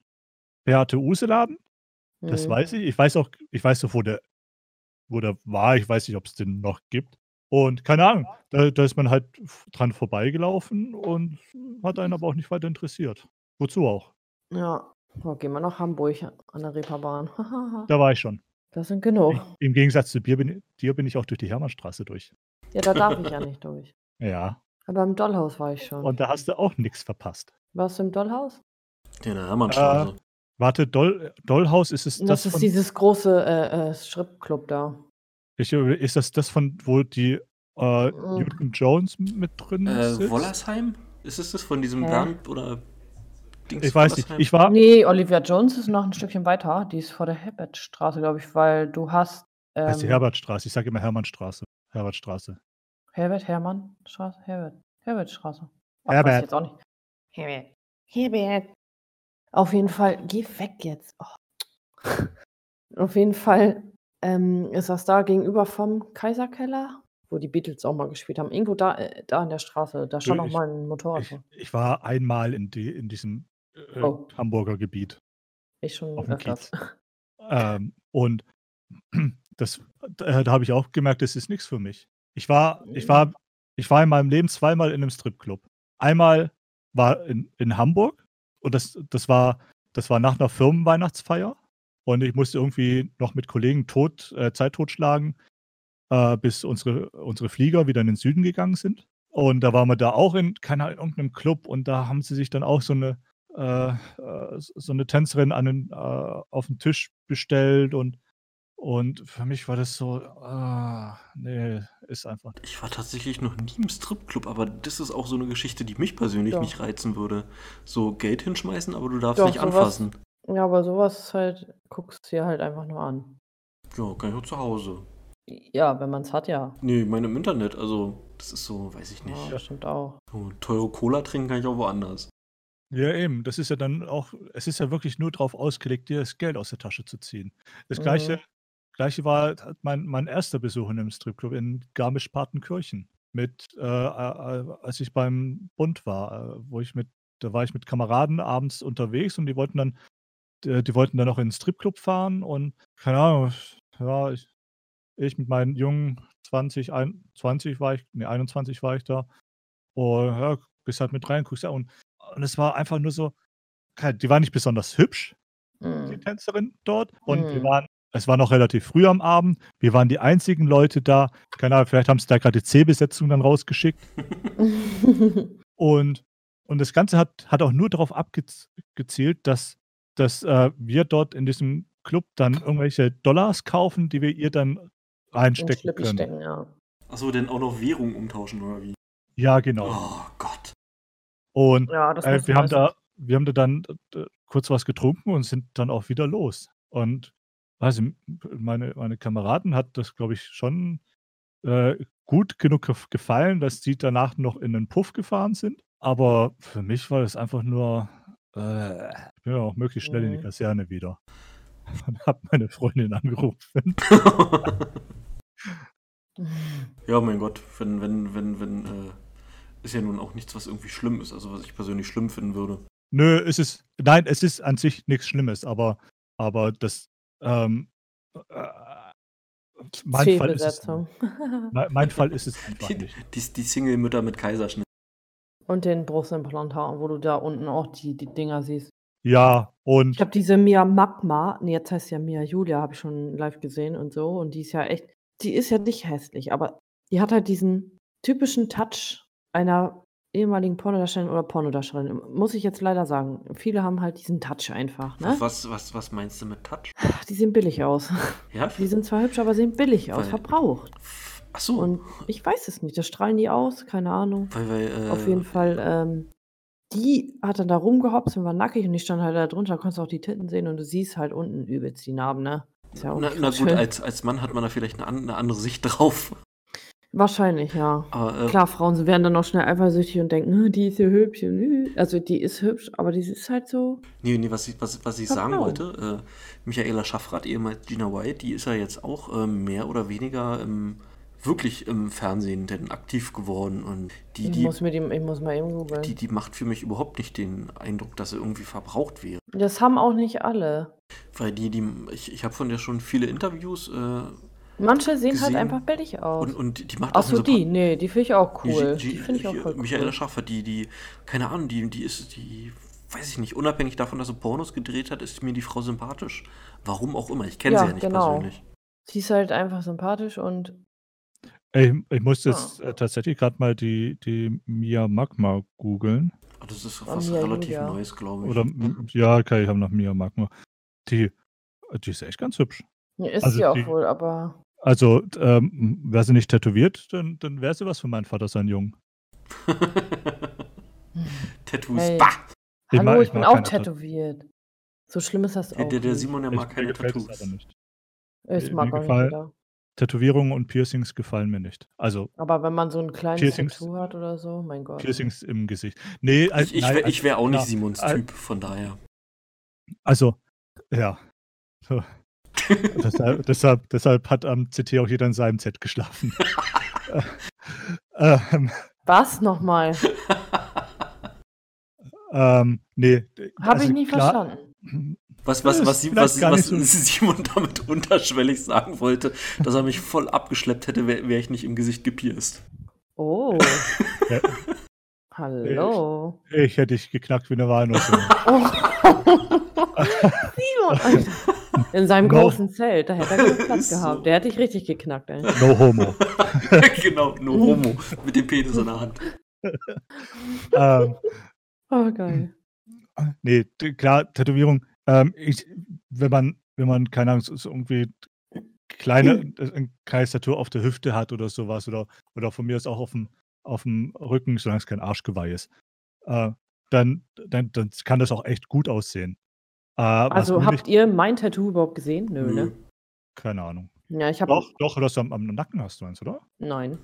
Speaker 2: Beate Uhse Laden. Das
Speaker 3: Mhm.
Speaker 2: weiß ich. Ich weiß auch ich weiß noch, wo der wo der war. Ich weiß nicht, ob's den noch gibt. Und keine Ahnung, da da ist man halt dran vorbeigelaufen und hat einen aber auch nicht weiter interessiert. Wozu auch?
Speaker 3: Ja. Oh, gehen wir nach Hamburg an der Reeperbahn.
Speaker 2: Da war ich schon.
Speaker 3: Das sind genug.
Speaker 2: I im Gegensatz zu dir bin dir bin ich auch durch die Hermannstraße durch.
Speaker 3: Ja, da darf ich ja nicht durch.
Speaker 2: Ja.
Speaker 3: Aber im Dollhaus war ich schon.
Speaker 2: Und da hast du auch nix verpasst.
Speaker 3: Warst du im Dollhaus?
Speaker 1: Ja, in der
Speaker 2: Äh,
Speaker 1: Hermannstraße.
Speaker 2: warte, Doll Dollhaus, ist es
Speaker 3: Das
Speaker 2: das
Speaker 3: ist
Speaker 2: von
Speaker 3: dieses große, äh, äh, Stripclub da.
Speaker 2: Ich ist das das von wo die, äh,
Speaker 3: Mhm.
Speaker 2: Newton Jones mit drin
Speaker 1: Äh,
Speaker 2: sitzt?
Speaker 1: Wollersheim? Ist es das von diesem
Speaker 3: Hä?
Speaker 1: Bernd oder Dings
Speaker 2: Ich weiß nicht. Ich war
Speaker 3: Ne, Olivia Jones ist noch 'n Stückchen weiter. Die ist vor der Herbertstraße, glaube ich, weil du hast,
Speaker 2: heißt die
Speaker 3: ähm
Speaker 2: Herbertstraße. Ich sage immer Hermannstraße. Herbertstraße.
Speaker 3: Herbert Hermannstraße? Herbert Herbertstraße. Ach, weiß ich
Speaker 2: Herbert.
Speaker 3: jetzt auch nicht. Herbert. Herbert. Auf jeden Fall geh weg jetzt. Oh. Auf jeden Fall, ähm, ist das da gegenüber vom Kaiserkeller, wo die Beatles auch mal gespielt haben. Irgendwo da äh, da an der Straße. Da stand auch
Speaker 2: ich
Speaker 3: mal 'n Motorrad
Speaker 2: ich ich war einmal in die in diesem, äh,
Speaker 3: Oh.
Speaker 2: Hamburger Gebiet.
Speaker 3: Ich schon öfters.
Speaker 2: Ähm, und das äh, da habe ich auch gemerkt, das ist nix für mich. Ich war ich
Speaker 3: Mhm.
Speaker 2: war ich war in meinem Leben zweimal in 'nem Stripclub. Einmal war in in Hamburg und das das war das war nach 'ner Firmenweihnachtsfeier und ich musste irgendwie noch mit Kollegen tot äh, Zeit totschlagen, äh, bis unsere unsere Flieger wieder in den Süden gegangen sind. Und da waren wir da auch in keine Ahnung, in irgend 'nem Club und da haben sie sich dann auch so 'ne äh, äh, so 'ne Tänzerin an den äh, auf 'n Tisch bestellt und und für mich war das so, ah, ne, ist einfach
Speaker 1: Ich war tatsächlich noch nie im Stripclub, aber das ist auch so 'ne Geschichte, die mich persönlich
Speaker 3: Doch.
Speaker 1: nicht reizen würde. So Geld hinschmeißen, aber du darfst
Speaker 3: Doch,
Speaker 1: nicht anfassen.
Speaker 3: Ja, aber so was ist halt guckst dir halt einfach nur an.
Speaker 1: Ja, kann ich auch zu Hause.
Speaker 3: Ja, wenn man's hat, ja.
Speaker 1: Ne, ich meine im Internet, also das ist so, weiß ich
Speaker 3: Ja,
Speaker 1: nicht.
Speaker 3: das stimmt auch.
Speaker 1: So teure Cola trinken kann ich auch woanders.
Speaker 2: Ja, eben. Das ist ja dann auch es ist ja wirklich nur drauf ausgelegt, dir das Geld aus der Tasche zu ziehen. Das Gleiche
Speaker 3: Mhm.
Speaker 2: Gleiche war hat mein mein 1. Besuch in 'nem Stripclub in Garmisch-Partenkirchen mit äh, äh, äh, als ich beim Bund war, äh, wo ich mit da war ich mit Kameraden abends unterwegs und die wollten dann d die wollten dann auch in 'n Stripclub fahren und keine Ahnung, ja, ich ich mit meinen jungen 20, ein 20 war ich ne, 21 war ich da. Und ja, gehst halt mit rein, guckst ja und und es war einfach nur so die war nicht besonders hübsch, die
Speaker 3: Mhm.
Speaker 2: Tänzerin dort. Und wir
Speaker 3: Mhm.
Speaker 2: waren es war noch relativ früh am Abend. Wir waren die einzigen Leute da. Keine Ahnung, vielleicht haben sie da grad die C-Besetzung dann rausgeschickt. Und und das Ganze hat hat auch nur darauf abgez gezielt, dass dass, äh, wir dort in diesem Club dann irgendwelche Dollars kaufen, die wir ihr dann
Speaker 3: In
Speaker 2: reinstecken können.
Speaker 3: stecken, ja.
Speaker 1: Ach so, denn auch noch Währung umtauschen oder wie?
Speaker 2: Ja, genau.
Speaker 1: Oh Gott.
Speaker 2: Und,
Speaker 3: Ja, das
Speaker 2: äh, wir haben da wir haben da dann, äh, kurz was getrunken und sind dann auch wieder los. Und ich, meine meine Kameraden hat das, glaube ich, schon, äh, gut genug gef gefallen, dass die danach noch in 'nen Puff gefahren sind. Aber für mich war das einfach nur, äh ja auch möglichst schnell in die
Speaker 3: Mhm.
Speaker 2: Kaserne wieder und habe meine Freundin angerufen.
Speaker 1: Ja, mein Gott, wenn wenn wenn wenn, äh ist ja nun auch nichts, was irgendwie schlimm ist, also was ich persönlich schlimm finden würde.
Speaker 2: Nö, es ist nein, es ist an sich nix Schlimmes, aber aber das, ähm, äh mein Fall ist es
Speaker 3: C-Besetzung.
Speaker 2: mei mein Fall ist es einfach
Speaker 1: Die
Speaker 2: nicht.
Speaker 1: die die Single-Mütter mit Kaiserschnitt.
Speaker 3: Und den Brustimplantaten, wo du da unten auch die die Dinger siehst.
Speaker 2: Ja,
Speaker 3: Ich
Speaker 2: und
Speaker 3: habe diese Mia Magma ne, jetzt heißt sie ja Mia Julia, habe ich schon live gesehen und so und die ist ja echt die ist ja nicht hässlich, aber die hat halt diesen typischen Touch einer ehemaligen Pornodarstellern oder Pornodarstellern, muss ich jetzt leider sagen. Viele haben halt diesen Touch einfach, ne?
Speaker 1: Was, was, was meinst du mit Touch?
Speaker 3: Die sehen billig aus.
Speaker 1: Ja?
Speaker 3: Die sind zwar hübsch, aber sehen billig aus,
Speaker 1: Weil-
Speaker 3: verbraucht.
Speaker 1: Ach so.
Speaker 3: Und ich weiß es nicht, das strahlen die aus, keine Ahnung.
Speaker 1: weil, weil, äh,
Speaker 3: Auf jeden Fall, ähm, die hat dann da rumgehopst und war nackig und ich stand halt da drunter, konntest auch die Titten sehen und du siehst halt unten übelst die Narben, ne? Ist ja auch
Speaker 1: Na, na gut,
Speaker 3: schön.
Speaker 1: als, als Mann hat man da vielleicht eine, eine andere Sicht drauf.
Speaker 3: Wahrscheinlich, ja.
Speaker 1: Aber äh,
Speaker 3: Klar, Frauen werden dann auch schnell eifersüchtig und denken, "Hm, die ist ja hübsch. äh." Also die ist hübsch, aber die ist halt so.
Speaker 1: nee, nee, was ich, was, was ich sagen wollte, äh, Michaela Schaffrath, ehemals Gina White, die ist ja jetzt auch ähm, mehr oder weniger im, wirklich im Fernsehen denn aktiv geworden und die,
Speaker 3: Ich
Speaker 1: die,
Speaker 3: muss, mir die, ich muss mal eben googeln.
Speaker 1: die, die macht für mich überhaupt nicht den Eindruck, dass sie irgendwie verbraucht wäre.
Speaker 3: Das haben auch nicht alle.
Speaker 1: Weil die, die, ich, ich habe von der schon viele Interviews äh,
Speaker 3: Manche sehen halt
Speaker 1: Gesehen.
Speaker 3: einfach billig aus.
Speaker 1: und, und die macht
Speaker 3: Ach so, die, nee, die finde ich auch
Speaker 1: Die-
Speaker 3: cool.
Speaker 1: Die,
Speaker 3: Die finde ich auch voll
Speaker 1: Michaela
Speaker 3: cool.
Speaker 1: Schaffer, die, die, keine Ahnung, die, die ist, die, weiß ich nicht, unabhängig davon, dass sie Pornos gedreht hat, ist mir die Frau sympathisch. Warum auch immer, ich kenne
Speaker 3: Ja,
Speaker 1: sie ja nicht
Speaker 3: genau.
Speaker 1: persönlich.
Speaker 3: Sie ist halt einfach sympathisch und
Speaker 2: Ich, ich muss
Speaker 3: Ah.
Speaker 2: jetzt äh, tatsächlich gerade mal die, die Mia Magma googeln.
Speaker 1: Aber das ist
Speaker 3: Ah,
Speaker 1: was
Speaker 3: Mia
Speaker 1: relativ
Speaker 3: Julia.
Speaker 1: Neues, glaube ich.
Speaker 2: Oder, ja, okay, ich habe noch Mia Magma. Die, die ist echt ganz hübsch.
Speaker 3: ja, ist
Speaker 2: Also
Speaker 3: sie auch
Speaker 2: die-
Speaker 3: wohl, aber
Speaker 2: Also, ähm, wäre sie nicht tätowiert, dann, dann wäre sie was für meinen Vater, sein Jungen.
Speaker 1: Tattoos,
Speaker 3: Hey.
Speaker 1: bah!
Speaker 2: Ich
Speaker 3: hallo,
Speaker 2: mag-
Speaker 3: ich,
Speaker 2: ich
Speaker 3: bin auch
Speaker 2: Tat-
Speaker 3: tätowiert. So schlimm ist das
Speaker 1: Der,
Speaker 3: auch
Speaker 1: der, der. Simon, der
Speaker 2: Ich-
Speaker 1: mag keine Tattoos.
Speaker 3: Ich mag auch nicht.
Speaker 2: Tätowierungen und Piercings gefallen mir nicht. Also,
Speaker 3: Aber wenn man so ein kleines
Speaker 2: Piercings-
Speaker 3: Tattoo hat oder so, mein Gott.
Speaker 2: Piercings im Gesicht. Nee, als,
Speaker 1: Ich, ich
Speaker 2: nein,
Speaker 1: wäre
Speaker 2: als-
Speaker 1: ich wär auch nicht
Speaker 2: ja,
Speaker 1: Simons
Speaker 2: al-
Speaker 1: Typ, von daher.
Speaker 2: Also, ja. So. deshalb, deshalb, deshalb hat am CT auch jeder in seinem Z geschlafen. Äh, ähm,
Speaker 3: Was nochmal?
Speaker 2: ähm, nee.
Speaker 3: Habe
Speaker 2: also
Speaker 3: ich nie
Speaker 2: klar-
Speaker 3: verstanden.
Speaker 1: Was, was, was, was, was
Speaker 2: so-
Speaker 1: Simon damit unterschwellig sagen wollte, dass er mich voll abgeschleppt hätte, wäre wär ich nicht im Gesicht gepierst.
Speaker 3: Oh.
Speaker 2: Ja.
Speaker 3: Hallo.
Speaker 2: Ich hätte dich geknackt wie eine Walnuss.
Speaker 3: Oh. Simon, Alter. In seinem
Speaker 2: No.
Speaker 3: großen Zelt, da hätte er genug Platz
Speaker 1: so.
Speaker 3: gehabt. Der hätte dich richtig geknackt, ey.
Speaker 2: No homo.
Speaker 1: genau, nur Homo mit dem Penis in der Hand.
Speaker 2: ähm,
Speaker 3: Oh, geil.
Speaker 2: nee, klar, Tätowierung. Ähm, ich, wenn man, wenn man, keine Ahnung, so, so irgendwie kleine, Tattoo auf der Hüfte hat oder sowas, oder, oder von mir ist auch auf dem, auf dem Rücken, solange es kein Arschgeweih ist, äh, dann, dann, dann kann das auch echt gut aussehen. Äh,
Speaker 3: Also habt ihr mein Tattoo überhaupt gesehen? Nö,
Speaker 1: Nö.
Speaker 3: ne?
Speaker 2: keine Ahnung.
Speaker 3: Ja, ich habe.
Speaker 2: Doch, doch, dass du am, am Nacken hast, meinst du, oder?
Speaker 3: Nein.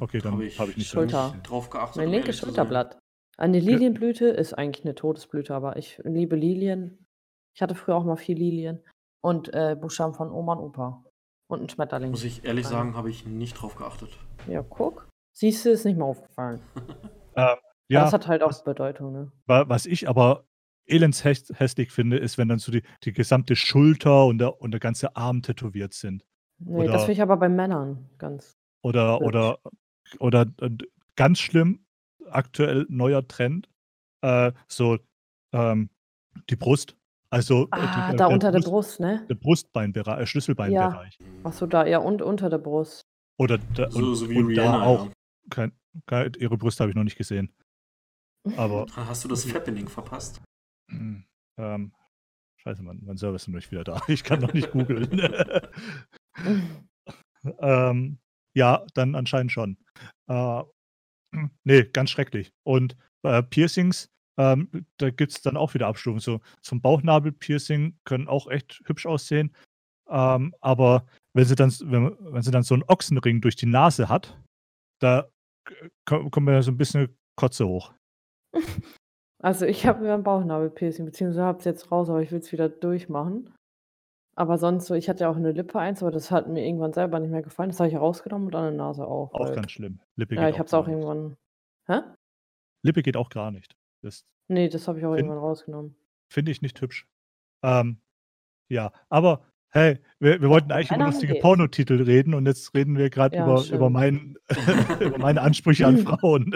Speaker 2: Okay, dann
Speaker 1: Hab
Speaker 2: habe
Speaker 1: ich,
Speaker 2: ich, nicht
Speaker 3: Schulter.
Speaker 1: drauf geachtet.
Speaker 3: Mein linkes. Schulterblatt. Eine Lilienblüte ist eigentlich eine Todesblüte, aber ich liebe Lilien. Ich hatte früher auch mal vier Lilien. Und äh, Buchstaben von Oma und Opa. Und ein Schmetterling.
Speaker 1: Muss ich ehrlich sagen, habe ich nicht drauf geachtet.
Speaker 3: Ja, guck. Siehst du, ist nicht mal aufgefallen.
Speaker 2: Ja,
Speaker 3: Ja, das hat halt auch
Speaker 2: was-
Speaker 3: Bedeutung, ne?
Speaker 2: wa- was ich aber elendshässlich finde, ist, wenn dann so die, die gesamte Schulter und der, und der ganze Arm tätowiert sind.
Speaker 3: Nee, das
Speaker 2: Oder-
Speaker 3: finde ich aber bei Männern ganz.
Speaker 2: Oder, oder, oder äh, ganz schlimm, aktuell neuer Trend, äh, so ähm, die Brust. Also äh,
Speaker 3: Ah,
Speaker 2: die,
Speaker 3: da
Speaker 2: der
Speaker 3: unter der
Speaker 2: Brust-
Speaker 3: Brust, ne?
Speaker 2: Der Brustbeinbereich, äh, Schlüsselbeinbereich.
Speaker 3: Achso, da, ja, und unter der Brust.
Speaker 2: Oder da,
Speaker 1: So,
Speaker 2: und,
Speaker 1: so wie
Speaker 2: und
Speaker 1: Rihanna.
Speaker 2: da auch.
Speaker 1: Ja.
Speaker 2: Kein, kein, ihre Brüste habe ich noch nicht gesehen. Aber
Speaker 1: Hast du das Fappening verpasst?
Speaker 2: Hm, Ähm, scheiße, mein, mein Server ist noch nicht wieder da. Ich kann noch nicht googeln. ähm, ja, dann anscheinend schon. Äh, nee, ganz schrecklich. Und äh, Piercings, ähm, da gibt es dann auch wieder Abstufungen. So zum Bauchnabel-Piercing können auch echt hübsch aussehen. Ähm, aber wenn sie, dann, wenn, wenn sie dann so einen Ochsenring durch die Nase hat, da kommt mir so ein bisschen Kotze hoch.
Speaker 3: Also ich habe mir ein Bauchnabelpiercing, beziehungsweise habe es jetzt raus, aber ich will es wieder durchmachen. Aber sonst so, ich hatte ja auch eine Lippe eins, aber das hat mir irgendwann selber nicht mehr gefallen. Das habe ich rausgenommen und an der Nase auch.
Speaker 2: Auch ganz schlimm. Lippe
Speaker 3: ja, ich habe es auch irgendwann. Hä?
Speaker 2: Lippe geht auch gar nicht. Das
Speaker 3: Nee, das habe ich auch
Speaker 2: Fin-
Speaker 3: irgendwann rausgenommen.
Speaker 2: finde ich nicht hübsch. Ähm, ja, aber hey, wir, wir wollten eigentlich über lustige. Pornotitel reden und jetzt reden wir gerade
Speaker 3: Ja,
Speaker 2: über,
Speaker 3: stimmt.
Speaker 2: über, mein, über meine Ansprüche an Frauen.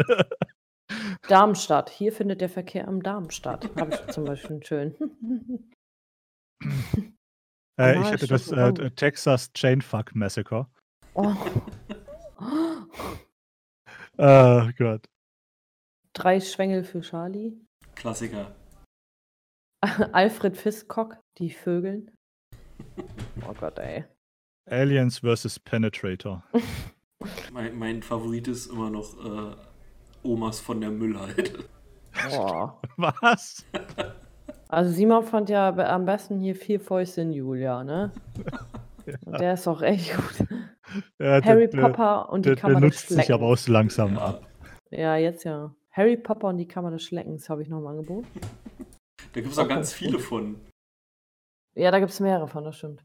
Speaker 3: Darmstadt. Hier findet der Verkehr am Darmstadt. Habe ich zum Beispiel schön.
Speaker 2: äh, ich hätte das äh, Texas Chainfuck Massacre.
Speaker 3: oh.
Speaker 2: Äh, Gott.
Speaker 3: Drei Schwengel für Charlie.
Speaker 1: Klassiker.
Speaker 3: Alfred Fiscock, die Vögeln. Oh Gott, ey.
Speaker 2: Aliens vs. Penetrator.
Speaker 1: Mein, mein Favorit ist immer noch äh, Omas von der Müllhalde.
Speaker 3: Boah.
Speaker 2: Was?
Speaker 3: Also Simon fand ja am besten hier vier Fäuste in Julia, ne? Und der ist auch echt gut.
Speaker 2: Ja,
Speaker 3: Harry
Speaker 2: der,
Speaker 3: Potter und die
Speaker 2: Der, der,
Speaker 3: Kammer
Speaker 2: der nutzt sich aber auch so langsam
Speaker 1: Ja.
Speaker 2: ab.
Speaker 3: Ja, jetzt ja. Harry Potter und die Kammer des Schleckens habe ich noch im Angebot.
Speaker 1: Da gibt es auch ganz viele
Speaker 3: gut.
Speaker 1: von.
Speaker 3: Ja, da gibt es mehrere von, das stimmt.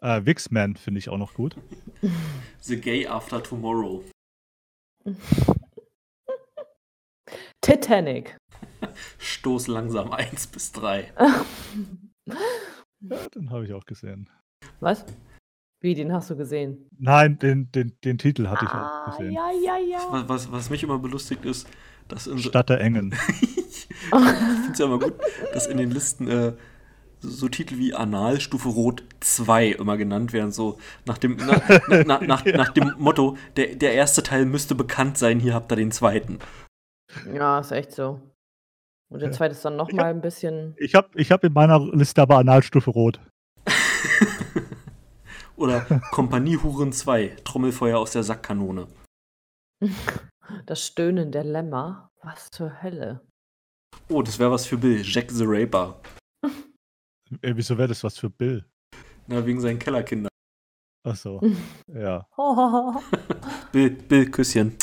Speaker 2: Äh, Wixman finde ich auch noch gut.
Speaker 1: The Gay After Tomorrow.
Speaker 3: Titanic.
Speaker 1: Stoß langsam 1 bis 3.
Speaker 2: Ja, den habe ich auch gesehen.
Speaker 3: Was? Wie, den hast du gesehen?
Speaker 2: Nein, den, den, den Titel hatte ich auch
Speaker 3: Ah,
Speaker 2: gesehen.
Speaker 3: ja, ja, ja.
Speaker 1: Was, was, mich immer belustigt ist, dass in
Speaker 2: Stadt der Engen.
Speaker 1: ich finde es ja immer gut, dass in den Listen äh, so, Titel wie Analstufe Rot 2 immer genannt werden, so nach dem, na, na, na, nach, nach dem Motto, der, der erste Teil müsste bekannt sein, hier habt ihr den zweiten.
Speaker 3: Ja, ist echt so. Und der
Speaker 2: Ja.
Speaker 3: zweite ist dann noch
Speaker 2: Ich
Speaker 3: mal
Speaker 2: hab-
Speaker 3: ein bisschen.
Speaker 2: Ich habe ich hab in meiner Liste aber Analstufe Rot.
Speaker 1: Oder Kompanie Huren 2, Trommelfeuer aus der Sackkanone.
Speaker 3: Das Stöhnen der Lämmer. Was zur Hölle?
Speaker 1: Oh, das wäre was für Bill, Jack the Raper.
Speaker 2: Äh, wieso wäre das was für Bill?
Speaker 1: Na, wegen seinen Kellerkindern.
Speaker 2: Achso, ja.
Speaker 1: Bill, Bill, Küsschen.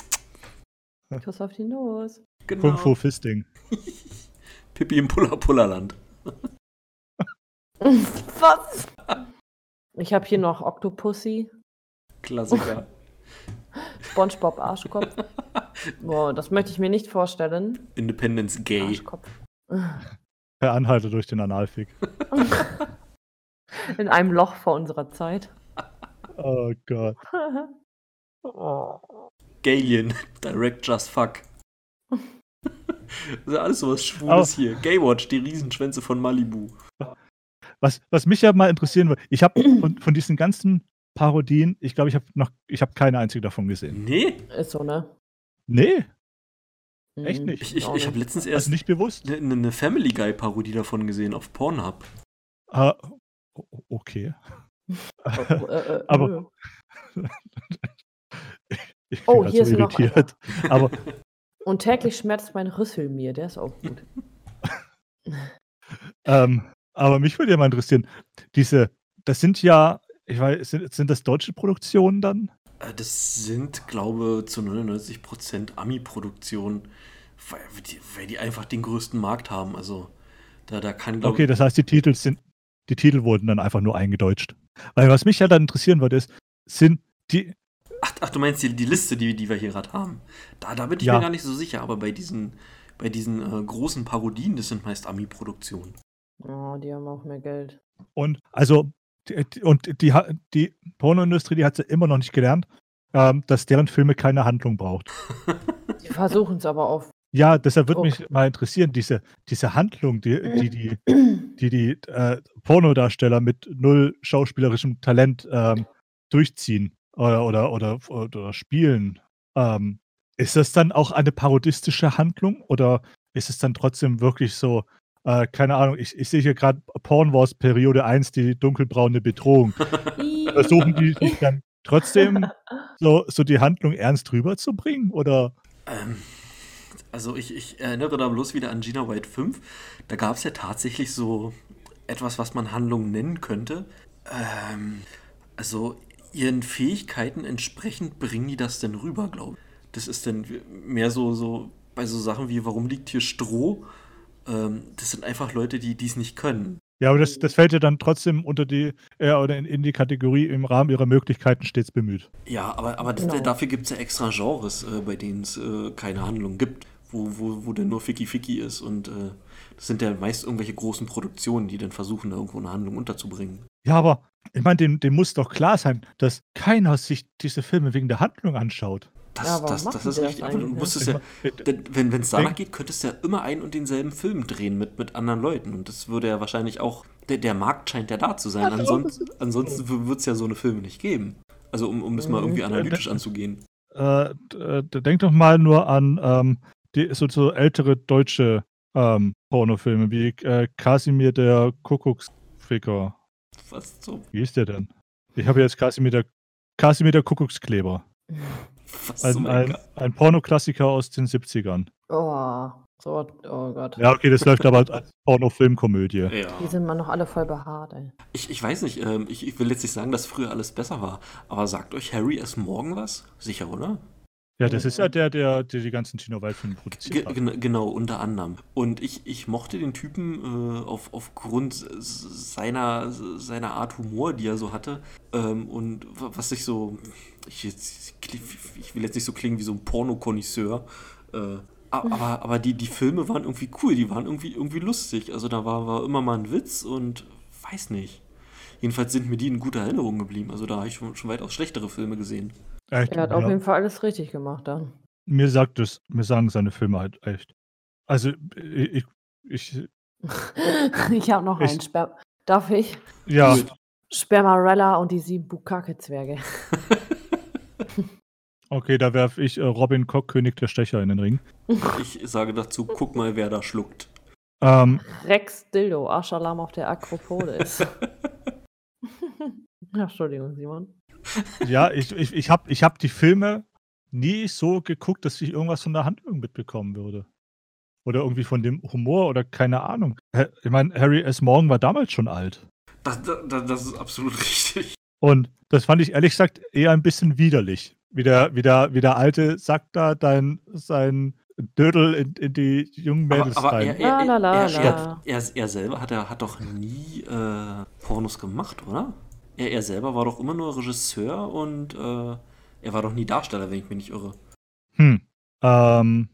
Speaker 3: Kuss auf die Nuss.
Speaker 1: Genau.
Speaker 2: Kung Fu Fisting.
Speaker 1: Pippi im Puller Pullerland.
Speaker 3: Was? Ich habe hier noch Octopussy,
Speaker 1: Klassiker.
Speaker 3: SpongeBob Arschkopf. Boah, das möchte ich mir nicht vorstellen.
Speaker 1: Independence Gay.
Speaker 3: Arschkopf.
Speaker 2: Per Anhalter durch den Analfick.
Speaker 3: In einem Loch vor unserer Zeit.
Speaker 2: Oh Gott.
Speaker 3: oh.
Speaker 1: Galien. Direct Just Fuck. Das ist ja alles sowas Schwules hier. Gaywatch, die Riesenschwänze von Malibu.
Speaker 2: Was, was mich ja mal interessieren würde, ich habe von, von diesen ganzen Parodien, ich glaube, ich habe noch, ich habe keine einzige davon gesehen.
Speaker 1: Nee,
Speaker 3: Ist so, ne?
Speaker 2: Nee, Echt
Speaker 3: Mhm,
Speaker 2: nicht?
Speaker 1: ich, ich, ich habe letztens
Speaker 2: also
Speaker 1: erst
Speaker 2: nicht bewusst.
Speaker 1: eine, eine Family Guy-Parodie davon gesehen auf Pornhub.
Speaker 2: Ah, okay.
Speaker 3: Oh, äh, äh,
Speaker 2: Aber-. Ich
Speaker 3: Oh,
Speaker 2: bin
Speaker 3: hier
Speaker 2: grad
Speaker 3: ist noch
Speaker 2: irritiert. Aber
Speaker 3: Und täglich schmerzt mein Rüssel mir, der ist auch gut.
Speaker 2: Ähm, aber mich würde ja mal interessieren, diese, das sind ja, ich weiß, sind, sind das deutsche Produktionen dann?
Speaker 1: Äh, Das sind, glaube zu 99% Ami-Produktionen, weil die, weil die einfach den größten Markt haben. Also da, da kann, glaube
Speaker 2: Okay, das heißt, die Titel sind, die Titel wurden dann einfach nur eingedeutscht. Weil was mich ja dann interessieren würde, ist, sind die,
Speaker 1: Ach, ach, du meinst die, die Liste, die, die wir hier gerade haben. Da, da bin ich
Speaker 2: Ja.
Speaker 1: mir gar nicht so sicher, aber bei diesen, bei diesen äh, großen Parodien, das sind meist Ami-Produktionen.
Speaker 3: Oh, die haben auch mehr Geld.
Speaker 2: und also, die, und die, die Pornoindustrie, die hat ja immer noch nicht gelernt, ähm, dass deren Filme keine Handlung braucht.
Speaker 3: Die versuchen es aber auf.
Speaker 2: Ja, deshalb würde
Speaker 3: Okay.
Speaker 2: mich mal interessieren, diese, diese Handlung, die die, die, die, die äh, Pornodarsteller mit null schauspielerischem Talent ähm, durchziehen oder, oder, oder, oder spielen. Ähm, ist das dann auch eine parodistische Handlung oder ist es dann trotzdem wirklich so, äh, keine Ahnung, ich, ich sehe hier gerade Porn Wars Periode 1, die dunkelbraune Bedrohung. Versuchen die sich dann trotzdem so, so die Handlung ernst rüberzubringen? Oder
Speaker 1: Ähm, also ich, ich erinnere da bloß wieder an Gina White 5. Da gab es ja tatsächlich so etwas, was man Handlung nennen könnte. Ähm, also ihren Fähigkeiten entsprechend bringen die das denn rüber, glaube ich. Das ist dann mehr so, so bei so Sachen wie, warum liegt hier Stroh? Ähm, das sind einfach Leute, die dies nicht können.
Speaker 2: Ja, aber das, das fällt ja dann trotzdem unter die, äh, oder in, in die Kategorie im Rahmen ihrer Möglichkeiten stets bemüht.
Speaker 1: Ja, aber, aber das,
Speaker 3: Genau.
Speaker 1: dafür gibt es ja extra Genres, äh, bei denen es äh, keine Handlung gibt, wo, wo, wo dann nur Ficky Ficky ist. Und äh, das sind ja meist irgendwelche großen Produktionen, die dann versuchen, da irgendwo eine Handlung unterzubringen.
Speaker 2: Ja, aber ich meine, dem, dem muss doch klar sein, dass keiner sich diese Filme wegen der Handlung anschaut.
Speaker 1: Das,
Speaker 3: Ja,
Speaker 1: das, das ist
Speaker 3: das
Speaker 1: richtig. Aber du musstest ja,
Speaker 2: äh,
Speaker 1: wenn es danach geht, könntest du ja immer einen und denselben Film drehen mit, mit anderen Leuten. Und das würde ja wahrscheinlich auch, der, der Markt scheint ja da zu sein. Ansonsten ansonsten wird es ja so eine Filme nicht geben. Also um, um das mal
Speaker 3: Mhm.
Speaker 1: irgendwie analytisch anzugehen.
Speaker 2: äh, äh, denk doch mal nur an ähm, die, so, so ältere deutsche ähm, Pornofilme wie äh, Kasimir der Kuckucksficker.
Speaker 1: Was zum,
Speaker 2: Wie ist der denn? Ich habe jetzt Kasimir der, Kasimir der Kuckuckskleber. Ein, ein, ein Pornoklassiker aus den 70ern.
Speaker 3: Oh, so, oh Gott.
Speaker 2: Ja, okay, das läuft aber als Pornofilmkomödie.
Speaker 1: Ja.
Speaker 3: Die sind mal noch alle voll behaart, ey.
Speaker 1: Ich, ich weiß nicht, ähm, ich, ich will jetzt nicht sagen, dass früher alles besser war, aber sagt euch Harry S. Morgan was? Sicher, oder?
Speaker 2: Ja, das ist ja der, der, der die ganzen Tino Waldfilme produziert hat.
Speaker 1: gen genau, unter anderem. Und ich, ich mochte den Typen äh, auf, aufgrund seiner, seiner Art Humor, die er so hatte. Ähm, und wa- was ich so. Ich, jetzt, ich will jetzt nicht so klingen wie so ein Pornokonnoisseur. Äh, aber aber die, die Filme waren irgendwie cool, die waren irgendwie, irgendwie lustig. Also da war, war immer mal ein Witz und weiß nicht. Jedenfalls sind mir die in guter Erinnerung geblieben. Also da habe ich schon, schon weitaus schlechtere Filme gesehen.
Speaker 2: Echt,
Speaker 3: Er hat
Speaker 2: ja.
Speaker 3: auf jeden Fall alles richtig gemacht dann.
Speaker 2: Mir sagt es, mir sagen seine Filme halt echt. Also ich, ich
Speaker 3: ich habe noch
Speaker 2: Ich-
Speaker 3: einen. Sper Darf ich?
Speaker 2: ja,
Speaker 3: Spermarella und die sieben Bukake-Zwerge.
Speaker 2: okay, da werfe ich äh, Robin Koch, König der Stecher, in den Ring.
Speaker 1: Ich sage dazu, guck mal, wer da schluckt.
Speaker 2: Ähm,
Speaker 3: Rex Dildo, Arschalam auf der Akropolis. Entschuldigung, Simon.
Speaker 2: Ja, ich, ich, ich habe ich hab die Filme nie so geguckt, dass ich irgendwas von der Handlung mitbekommen würde. Oder irgendwie von dem Humor oder keine Ahnung. Ich meine, Harry S. Morgan war damals schon alt.
Speaker 1: Das, das, das ist absolut richtig.
Speaker 2: Und das fand ich ehrlich gesagt eher ein bisschen widerlich. Wie der, wie der, wie der alte Sack da dein, sein Dödel in, in die jungen Mädels
Speaker 1: Aber, aber
Speaker 2: rein.
Speaker 1: er, er, er, er, er, er selber hat, er, hat doch nie äh, Pornos gemacht, oder? Er, er selber war doch immer nur Regisseur und äh, er war doch nie Darsteller, wenn ich mich nicht irre.
Speaker 2: Hm. Ähm,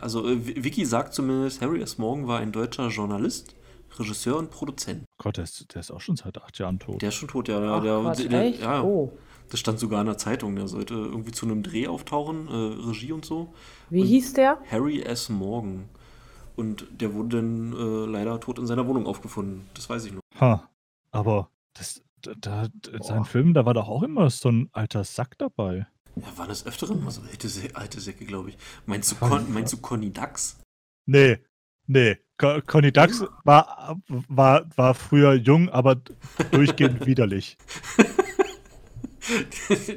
Speaker 1: Also äh, Vicky sagt zumindest, Harry S. Morgan war ein deutscher Journalist, Regisseur und Produzent.
Speaker 2: Gott, der ist, der ist auch schon seit acht Jahren tot.
Speaker 1: Der ist schon tot, ja. Der,
Speaker 3: Ach,
Speaker 1: der,
Speaker 3: Quatsch,
Speaker 1: der,
Speaker 3: echt?
Speaker 1: ja,
Speaker 3: Oh.
Speaker 1: Das stand sogar in der Zeitung. Der sollte irgendwie zu einem Dreh auftauchen, äh, Regie und so.
Speaker 3: Wie
Speaker 1: Und-
Speaker 3: hieß der?
Speaker 1: Harry S. Morgan. Und der wurde dann äh, leider tot in seiner Wohnung aufgefunden. Das weiß ich noch.
Speaker 2: Ha. Aber das, da, in seinen Filmen, da war doch auch immer so ein alter Sack dabei.
Speaker 1: Ja, waren es öfteren mal so alte, alte Säcke, glaube ich. Meinst du, Con, meinst du Conny Dax?
Speaker 2: Nee, nee. Co- Conny Dax war, war, war früher jung, aber durchgehend widerlich.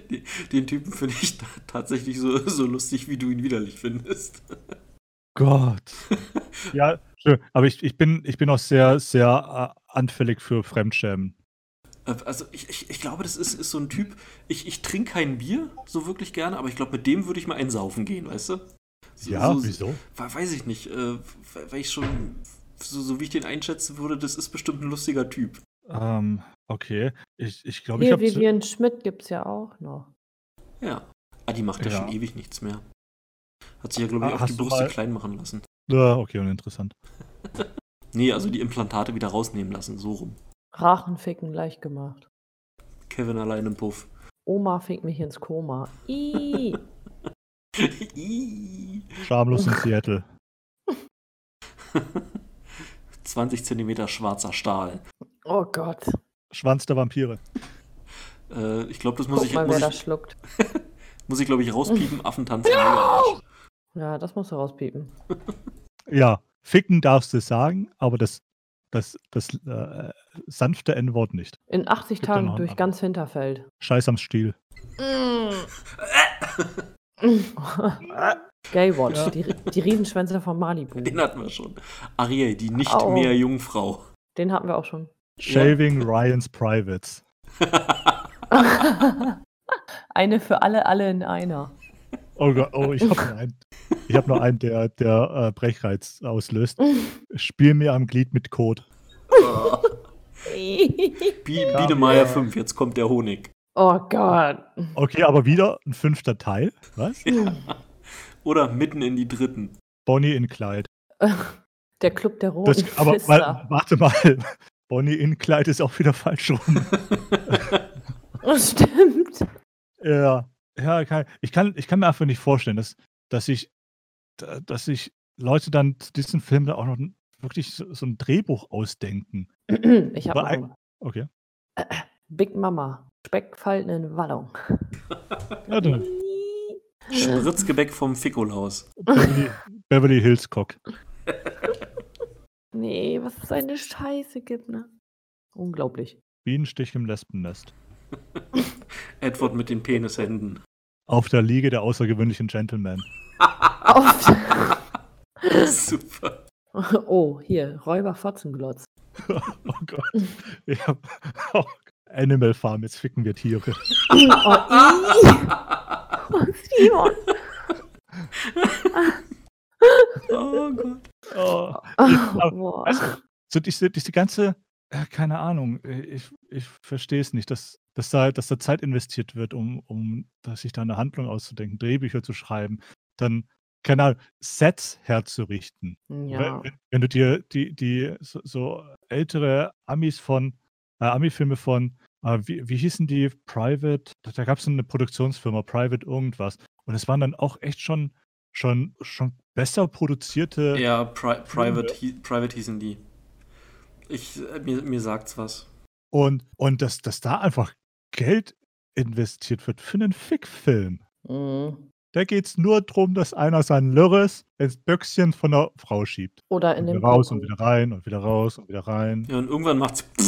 Speaker 1: Den- Den Typen finde ich ta- tatsächlich so, so lustig, wie du ihn widerlich findest.
Speaker 2: Gott. Ja, schön. aber ich, ich, bin, ich bin auch sehr, sehr äh, anfällig für Fremdschämen.
Speaker 1: Äh, Also ich, ich, ich glaube, das ist, ist so ein Typ, ich, ich trinke kein Bier so wirklich gerne, aber ich glaube, mit dem würde ich mal einsaufen gehen, weißt du? So,
Speaker 2: Ja,
Speaker 1: so,
Speaker 2: wieso?
Speaker 1: we- Weiß ich nicht, äh, weil ich schon, so, so wie ich den einschätzen würde, das ist bestimmt ein lustiger Typ.
Speaker 2: Ähm, okay. Ich, ich glaube, ich
Speaker 3: Hier,
Speaker 2: habe.
Speaker 3: Vivian Schmidt gibt es ja auch noch.
Speaker 1: Ja. Ah, die macht ja,
Speaker 2: Ja.
Speaker 1: schon ewig nichts mehr. Hat sich ja, glaube ich,
Speaker 2: Ah,
Speaker 1: auch die Brüste
Speaker 2: mal-
Speaker 1: klein machen lassen.
Speaker 2: Ja, okay, uninteressant.
Speaker 1: Nee, also die Implantate wieder rausnehmen lassen, so rum.
Speaker 3: Rachenficken leicht gemacht.
Speaker 1: Kevin allein im Puff.
Speaker 3: Oma fickt mich ins Koma. Ih.
Speaker 2: Schamlos in Seattle.
Speaker 1: 20 Zentimeter schwarzer Stahl.
Speaker 3: Oh Gott.
Speaker 2: Schwanz der Vampire.
Speaker 1: Äh, ich glaube, das muss
Speaker 3: Guck
Speaker 1: ich,
Speaker 3: mal,
Speaker 1: muss
Speaker 3: wer
Speaker 1: ich,
Speaker 3: schluckt.
Speaker 1: muss ich glaube ich, rauspiepen. Affentanz. Arsch.
Speaker 3: Ja, das musst du rauspiepen.
Speaker 2: Ja, ficken darfst du sagen, aber das, das, das äh, sanfte N-Wort nicht.
Speaker 3: In 80
Speaker 2: Gibt
Speaker 3: Tagen durch ganz Hinterfeld.
Speaker 2: Scheiß am Stiel.
Speaker 3: Gaywatch,
Speaker 2: Ja.
Speaker 3: die, die Riesenschwänze von Malibu.
Speaker 1: Den hatten wir schon. Ariel, die nicht
Speaker 3: Au.
Speaker 1: mehr Jungfrau.
Speaker 3: Den hatten wir auch schon.
Speaker 2: Shaving Ryan's Privates.
Speaker 3: Eine für alle, alle in einer.
Speaker 2: Oh Gott, oh, ich habe noch einen. Ich habe noch einen, der, der äh, Brechreiz auslöst. Spiel mir am Glied mit Code.
Speaker 1: Bi Biedermeier 5, jetzt kommt der Honig.
Speaker 3: oh Gott.
Speaker 2: Okay, aber wieder ein fünfter Teil. Was?
Speaker 1: Oder mitten in die dritten.
Speaker 2: Bonnie in Clyde.
Speaker 3: Der Club der roten
Speaker 2: Das, aber weil, warte mal. Bonnie in Clyde ist auch wieder falsch rum.
Speaker 3: Oh, stimmt.
Speaker 2: Ja, ja kann, ich, kann, ich kann mir einfach nicht vorstellen, dass, dass, ich, da- dass sich Leute dann zu diesem Film da auch noch wirklich so, so ein Drehbuch ausdenken.
Speaker 3: Ich habe
Speaker 2: Okay.
Speaker 3: Big Mama. Speckfalten in Wallung.
Speaker 2: Ja, dann,
Speaker 1: Spritzgebäck vom Ficolaus.
Speaker 2: Beverly, Beverly Hills Cock.
Speaker 3: Nee, was es eine Scheiße gibt, ne? Unglaublich.
Speaker 2: Bienenstich im Lesbennest.
Speaker 1: Edward mit den Penishänden.
Speaker 2: Auf der Liege der außergewöhnlichen Gentlemen.
Speaker 3: Auf
Speaker 1: Super.
Speaker 3: oh, hier, Räuber Fotzenglotz.
Speaker 2: Oh Gott. Ich hab, oh, Animal Farm, jetzt ficken wir Tiere.
Speaker 3: Oh, oh Simon.
Speaker 1: Oh Gott.
Speaker 2: Oh.
Speaker 3: Oh, boah.
Speaker 2: Weißt du, so diese, diese ganze, äh, keine Ahnung, äh, ich, ich verstehe es nicht, dass, dass, da, dass da Zeit investiert wird, um, um dass sich da eine Handlung auszudenken, Drehbücher zu schreiben, dann, keine Ahnung, Sets herzurichten.
Speaker 3: Ja.
Speaker 2: Wenn, wenn du dir die, die so, so ältere Amis von, äh, Ami-Filme von, äh, wie, wie hießen die? Private, da, da gab es eine Produktionsfirma, Private irgendwas. Und es waren dann auch echt schon, schon, schon besser produzierte.
Speaker 1: Ja, Pri Private, hie- Private hießen die. Ich, äh, mir, mir sagt's was.
Speaker 2: Und, und dass, dass da einfach Geld investiert wird für einen Fickfilm.
Speaker 3: Mhm.
Speaker 2: Da geht es nur darum, dass einer sein Lörres ins Böckschen von der Frau schiebt.
Speaker 3: Oder in
Speaker 2: Und
Speaker 3: den
Speaker 2: wieder raus und wieder rein und wieder raus und wieder rein.
Speaker 1: Ja, und irgendwann macht's.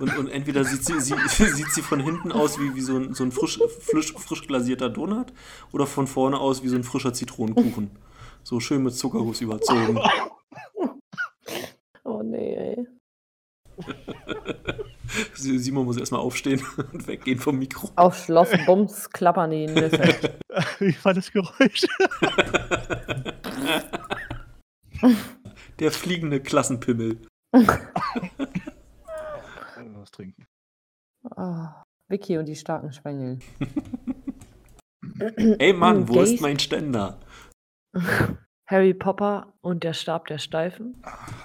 Speaker 1: und, und entweder sieht sie, sie, sieht sie von hinten aus wie, wie so ein, so ein frisch, frisch, frisch glasierter Donut oder von vorne aus wie so ein frischer Zitronenkuchen. So schön mit Zuckerguss überzogen.
Speaker 3: Oh nee, ey.
Speaker 1: Si- Simon muss erstmal aufstehen und weggehen vom Mikro.
Speaker 3: Auf Schloss Bums klappern die Nüsse.
Speaker 2: Wie war das Geräusch?
Speaker 1: Der fliegende Klassenpimmel.
Speaker 2: Was trinken.
Speaker 3: Ah, Vicky und die starken Schwengel.
Speaker 1: Ey Mann, wo
Speaker 3: Gays-
Speaker 1: ist mein Ständer?
Speaker 3: Harry Popper und der Stab der Steifen.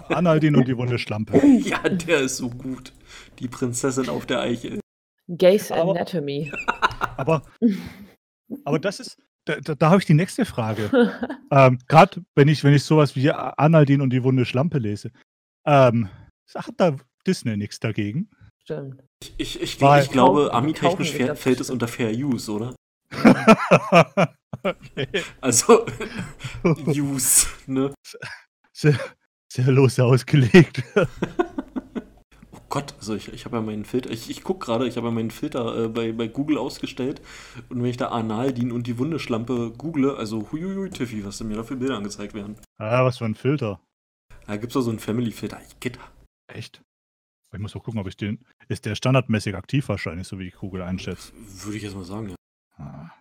Speaker 2: Analdin und die wunde Schlampe.
Speaker 1: Ja, der ist so gut. Die Prinzessin auf der Eichel.
Speaker 3: Gays
Speaker 2: Aber-
Speaker 3: Anatomy.
Speaker 2: Aber, aber das ist, da, da, da habe ich die nächste Frage. Ähm, Gerade wenn ich, wenn ich sowas wie Analdin und die wunde Schlampe lese. Ähm, hat da Disney nichts dagegen?
Speaker 3: Stimmt.
Speaker 1: Ich, ich,
Speaker 2: Weil-
Speaker 1: ich glaube, ami-technisch fällt es unter Fair Use, oder?
Speaker 2: okay.
Speaker 1: Also, Use, ne?
Speaker 2: Sehr, sehr lose ausgelegt.
Speaker 1: Oh Gott, also ich, ich habe ja meinen Filter, ich, ich gucke gerade, ich habe ja meinen Filter äh, bei, bei Google ausgestellt und wenn ich da Analdin und die Wundeschlampe google, also huiuiui Tiffy, was denn mir da für Bilder angezeigt werden.
Speaker 2: ah, was für ein Filter.
Speaker 1: Da gibt es doch so einen Family-Filter. Ich geht,
Speaker 2: Echt? Ich muss mal gucken, ob ich den. Ist der standardmäßig aktiv wahrscheinlich, so wie ich Google einschätze.
Speaker 1: würde ich jetzt mal sagen, ja.
Speaker 2: Ah.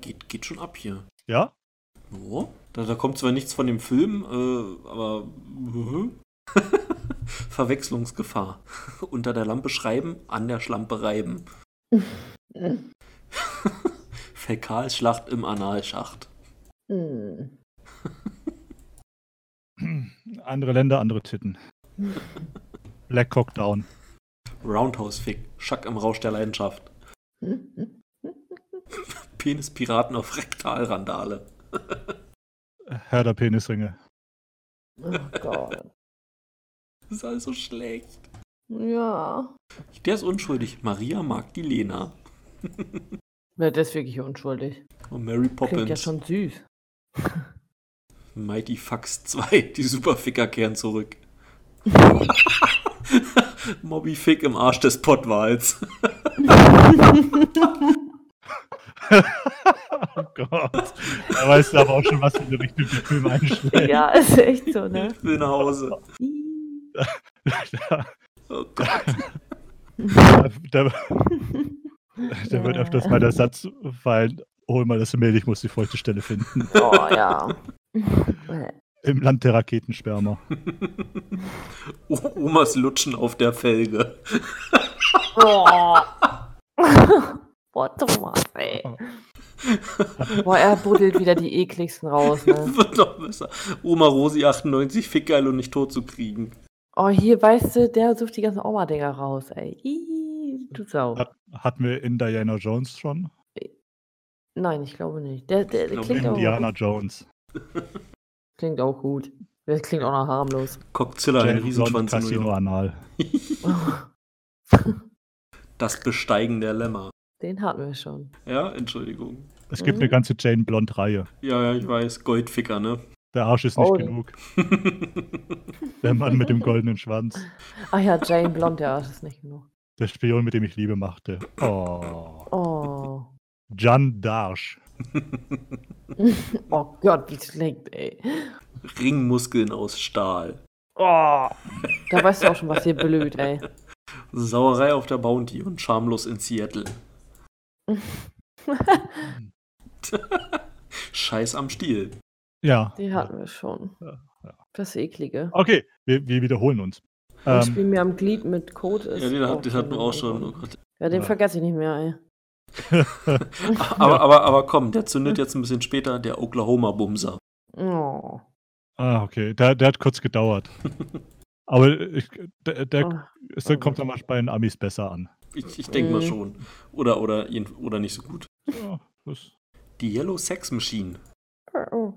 Speaker 1: Geht, geht schon ab hier.
Speaker 2: Ja?
Speaker 1: Oh, da, da kommt zwar nichts von dem Film, äh, aber Verwechslungsgefahr. Unter der Lampe schreiben, an der Schlampe reiben. Fäkalschlacht im Analschacht.
Speaker 3: Hm.
Speaker 2: andere Länder, andere Titten. Black Cock Down.
Speaker 1: Roundhouse-Fick. Schack im Rausch der Leidenschaft. Penispiraten auf Rektalrandale.
Speaker 2: Herr der Penisringe.
Speaker 3: Oh Gott.
Speaker 1: Das ist alles so schlecht.
Speaker 3: Ja.
Speaker 1: Der ist unschuldig. Maria mag die Lena.
Speaker 3: Ja, das ist wirklich unschuldig.
Speaker 1: Und Mary
Speaker 3: Klingt
Speaker 1: Poppins.
Speaker 3: ja schon süß.
Speaker 1: Mighty Fax 2. Die Superficker kehren zurück. Mobby Fick im Arsch des Pottwals.
Speaker 2: oh Gott. Da weißt du aber auch schon, was für eine Richtung der Film einschlägt.
Speaker 3: ja, ist echt so, ne?
Speaker 1: Ich will nach Hause. Oh Gott.
Speaker 2: da, da wird öfters mal der Satz fallen, hol mal das Mehl, ich muss die feuchte Stelle finden.
Speaker 3: Oh ja.
Speaker 2: Im Land der Raketensperma.
Speaker 1: O- Omas lutschen auf der Felge.
Speaker 3: Oh. Boah, Thomas, ey. Boah, er buddelt wieder die ekligsten raus, ne?
Speaker 1: Wird noch besser. Oma Rosi 98 fickgeil und nicht tot zu kriegen.
Speaker 3: Oh, hier, weißt du, der sucht die ganzen Oma-Dinger raus, ey. Ih, du Sau.
Speaker 2: Hat, hatten wir in Diana Jones schon?
Speaker 3: Nein, ich glaube nicht. Der, der, der klingt, auch,
Speaker 2: Indiana Jones.
Speaker 3: klingt auch gut. Der klingt auch noch harmlos.
Speaker 1: Cockzilla, ein Riesenschwanz
Speaker 2: Casino. Anal.
Speaker 1: Das Besteigen der Lämmer.
Speaker 3: Den hatten wir schon.
Speaker 1: Ja, Entschuldigung.
Speaker 2: Es gibt
Speaker 3: Mhm.
Speaker 2: eine ganze Jane Blond-Reihe.
Speaker 1: Ja, ja, ich weiß. Goldficker, ne?
Speaker 2: Der Arsch ist nicht
Speaker 3: Oh.
Speaker 2: genug. Der Mann mit dem goldenen Schwanz.
Speaker 3: Ach ja, Jane Blond, ja, das ist nicht genug.
Speaker 2: Der Spion, mit dem ich Liebe machte. Oh.
Speaker 3: Oh.
Speaker 2: Jeanne d'Arc.
Speaker 3: oh Gott, wie schlecht, ey.
Speaker 1: Ringmuskeln aus Stahl.
Speaker 3: Oh. Da weißt du auch schon, was hier blöd, ey.
Speaker 1: Sauerei auf der Bounty und schamlos in Seattle. Scheiß am Stiel.
Speaker 2: Ja.
Speaker 3: Die hatten wir schon.
Speaker 2: Ja, ja.
Speaker 3: Das Eklige.
Speaker 2: Okay, wir, wir wiederholen uns.
Speaker 3: Und
Speaker 2: Ähm,
Speaker 3: Spiel mir am Glied mit Code ist.
Speaker 1: Ja, den, hat, den hatten wir auch schon. Oh.
Speaker 3: Ja, den
Speaker 2: Ja.
Speaker 3: vergesse ich nicht mehr, ey.
Speaker 1: Aber, aber, aber komm, der zündet jetzt ein bisschen später, der Oklahoma-Bumser.
Speaker 3: Oh.
Speaker 2: ah, okay. Der, der hat kurz gedauert. Aber ich, der, der
Speaker 3: Oh.
Speaker 2: es kommt dann mal bei den Amis besser an.
Speaker 1: Ich, ich denke mal
Speaker 3: Mhm.
Speaker 1: schon. Oder, oder, oder nicht so gut.
Speaker 2: Ja, das,
Speaker 1: Die Yellow Sex Machine.
Speaker 3: Oh, oh.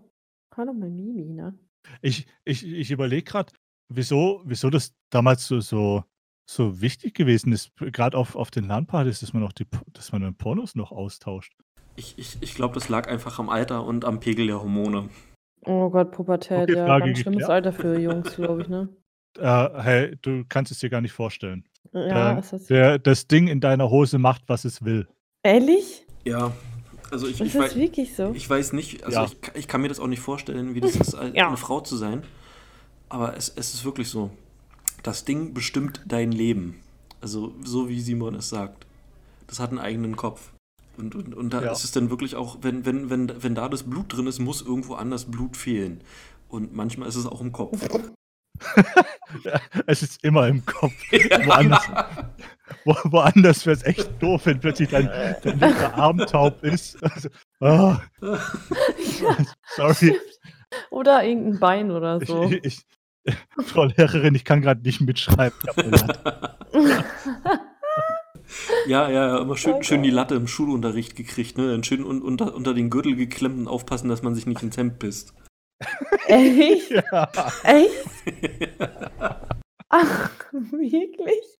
Speaker 3: Hallo, mein Mimi, ne?
Speaker 2: ich ich, ich überlege gerade, wieso, wieso das damals so, so, so wichtig gewesen ist, gerade auf, auf den LAN-Partys, dass man noch die, dass man dann Pornos noch austauscht.
Speaker 1: Ich, ich, ich glaube, das lag einfach am Alter und am Pegel der Hormone.
Speaker 3: Oh Gott, Pubertät,
Speaker 2: Okay,
Speaker 3: ja,
Speaker 2: Frage
Speaker 3: ganz schlimmes
Speaker 2: geklärt.
Speaker 3: Alter für Jungs, glaube ich, ne?
Speaker 2: Äh, hey, du kannst es dir gar nicht vorstellen.
Speaker 3: Ja,
Speaker 2: Äh,
Speaker 3: ist das.
Speaker 2: der, das Ding in deiner Hose macht, was es will.
Speaker 3: Ehrlich?
Speaker 1: Ja, also ich,
Speaker 3: Ist
Speaker 1: ich,
Speaker 3: das
Speaker 1: weiß,
Speaker 3: wirklich so?
Speaker 1: ich weiß nicht, also
Speaker 2: Ja.
Speaker 1: ich, ich kann mir das auch nicht vorstellen, wie das ist,
Speaker 3: Ja.
Speaker 1: eine Frau zu sein. Aber es, es ist wirklich so. Das Ding bestimmt dein Leben. Also so wie Simon es sagt. Das hat einen eigenen Kopf. Und, und, und da
Speaker 2: Ja.
Speaker 1: ist es dann wirklich auch, wenn, wenn, wenn, wenn da das Blut drin ist, muss irgendwo anders Blut fehlen. Und manchmal ist es auch im Kopf.
Speaker 2: Es ist immer im Kopf. Woanders, wo, woanders wäre es echt doof, wenn plötzlich dein, dein linker Arm taub ist. Also, ah, sorry.
Speaker 3: Oder irgendein Bein oder
Speaker 2: Ich,
Speaker 3: so.
Speaker 2: ich, ich, Frau Lehrerin, ich kann gerade nicht mitschreiben.
Speaker 1: Ja, ja, ja, immer schön,
Speaker 3: Okay.
Speaker 1: schön die Latte im Schulunterricht gekriegt, ne? Dann schön un, unter, unter den Gürtel geklemmt und aufpassen, dass man sich nicht ins Hemd pisst.
Speaker 3: Echt?
Speaker 2: Ja.
Speaker 3: Echt? Ach, wirklich?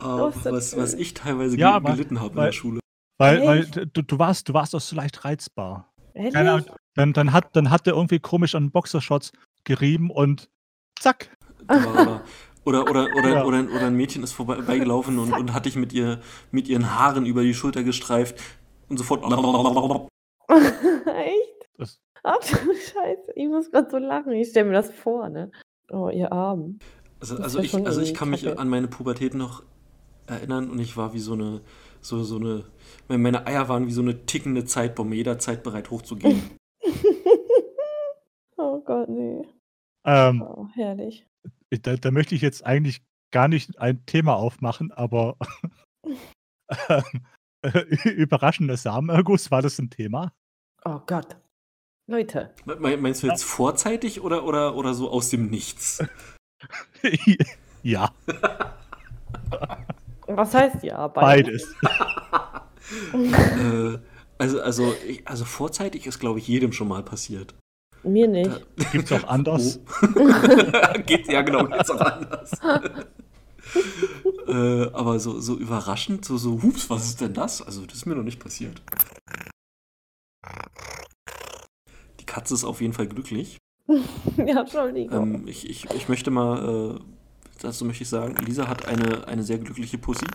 Speaker 1: Oh, was, was ich teilweise
Speaker 2: Ja,
Speaker 1: ge
Speaker 2: weil-
Speaker 1: gelitten habe in der Schule.
Speaker 2: Weil, weil du, du, warst, du warst auch so leicht reizbar. Keine Ahnung, dann, dann, hat, dann hat der irgendwie komisch an Boxershorts gerieben und zack.
Speaker 1: Oder, oder, oder, oder,
Speaker 2: Ja.
Speaker 1: oder, oder ein Mädchen ist vorbeigelaufen und, und hat dich mit, ihr, mit ihren Haaren über die Schulter gestreift und sofort.
Speaker 3: Echt?
Speaker 2: Das,
Speaker 3: Ach du Scheiße, ich muss gerade so lachen. Ich stelle mir das vor, ne? Oh, ihr Arm.
Speaker 1: Also, also,
Speaker 3: wär
Speaker 1: ich, also ich kann mich
Speaker 3: kacke.
Speaker 1: an meine Pubertät noch erinnern und ich war wie so eine, so, so eine, meine Eier waren wie so eine tickende Zeitbombe, jederzeit bereit hochzugehen.
Speaker 3: oh Gott, nee.
Speaker 2: ähm,
Speaker 3: Oh, herrlich.
Speaker 2: da, da möchte ich jetzt eigentlich gar nicht ein Thema aufmachen, aber ähm, äh, überraschender Samenerguss, war das ein Thema?
Speaker 3: Oh Gott. Leute.
Speaker 1: Me- Meinst du jetzt vorzeitig oder, oder, oder so aus dem Nichts?
Speaker 2: ja,
Speaker 3: Was heißt ja?
Speaker 2: beides.
Speaker 1: äh, also, also, ich, also vorzeitig ist, glaube ich, jedem schon mal passiert.
Speaker 3: Mir nicht.
Speaker 2: Gibt es auch anders?
Speaker 1: Oh. Geht, ja, genau, geht's auch anders. äh, aber so, so überraschend, so, so, hups, was ist denn das? Also, das ist mir noch nicht passiert. Katze ist auf jeden Fall glücklich.
Speaker 3: ja, Entschuldigung.
Speaker 1: Ähm, ich, ich, ich möchte mal, äh, dazu möchte ich sagen, Lisa hat eine, eine sehr glückliche Pussy.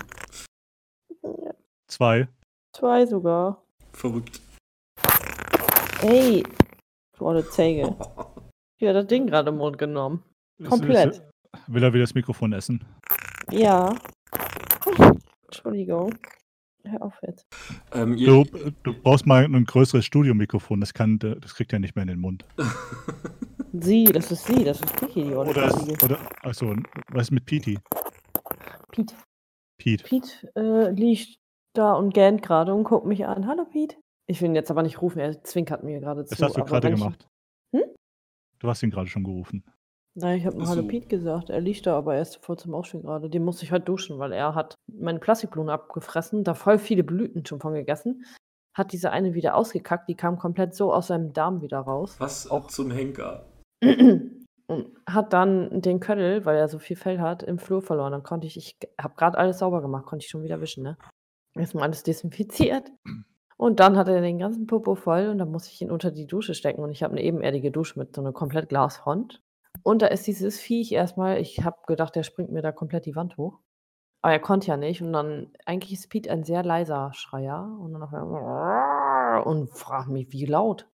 Speaker 2: Zwei.
Speaker 3: Zwei sogar.
Speaker 1: Verrückt.
Speaker 3: Ey. Du alte Zäge. Ich habe das Ding gerade im Mund genommen. Komplett.
Speaker 2: Will er wieder das Mikrofon essen?
Speaker 3: Ja. Entschuldigung. Hör auf jetzt.
Speaker 1: Ähm, ihr,
Speaker 2: Du, du brauchst mal ein größeres Studiomikrofon, das kann, das kriegt er nicht mehr in den Mund.
Speaker 3: Sie, das ist sie, das ist Vicky, die
Speaker 2: Oder, oder achso, was ist mit Pete?
Speaker 3: Pete.
Speaker 2: Pete.
Speaker 3: Pete äh, liegt da und gähnt gerade und guckt mich an. Hallo Pete. Ich will ihn jetzt aber nicht rufen, er zwinkert mir gerade zu.
Speaker 2: Das hast du gerade gemacht.
Speaker 3: Hm?
Speaker 2: Du hast ihn gerade schon gerufen.
Speaker 3: Nein, ich habe nur Hallo. Pete gesagt. Er liegt da, aber er ist vor zum Aufstehen gerade. Den muss ich halt duschen, weil er hat meine Plastikblume abgefressen, da voll viele Blüten schon von gegessen. Hat diese eine wieder ausgekackt, die kam komplett so aus seinem Darm wieder raus.
Speaker 1: was
Speaker 3: auch-
Speaker 1: zum Henker?
Speaker 3: und hat dann den Köttel, weil er so viel Fell hat, im Flur verloren. Dann konnte ich ich habe gerade alles sauber gemacht, konnte ich schon wieder wischen, ne? Erst mal alles desinfiziert und dann hat er den ganzen Popo voll und dann musste ich ihn unter die Dusche stecken und ich habe 'ne ebenerdige Dusche mit so 'ner komplett Glasfront. Und da ist dieses Viech erst mal ich habe gedacht, der springt mir da komplett die Wand hoch. Aber er konnte ja nicht und dann eigentlich ist Pete ein sehr leiser Schreier und dann auf und fragt mich: „Wie laut?“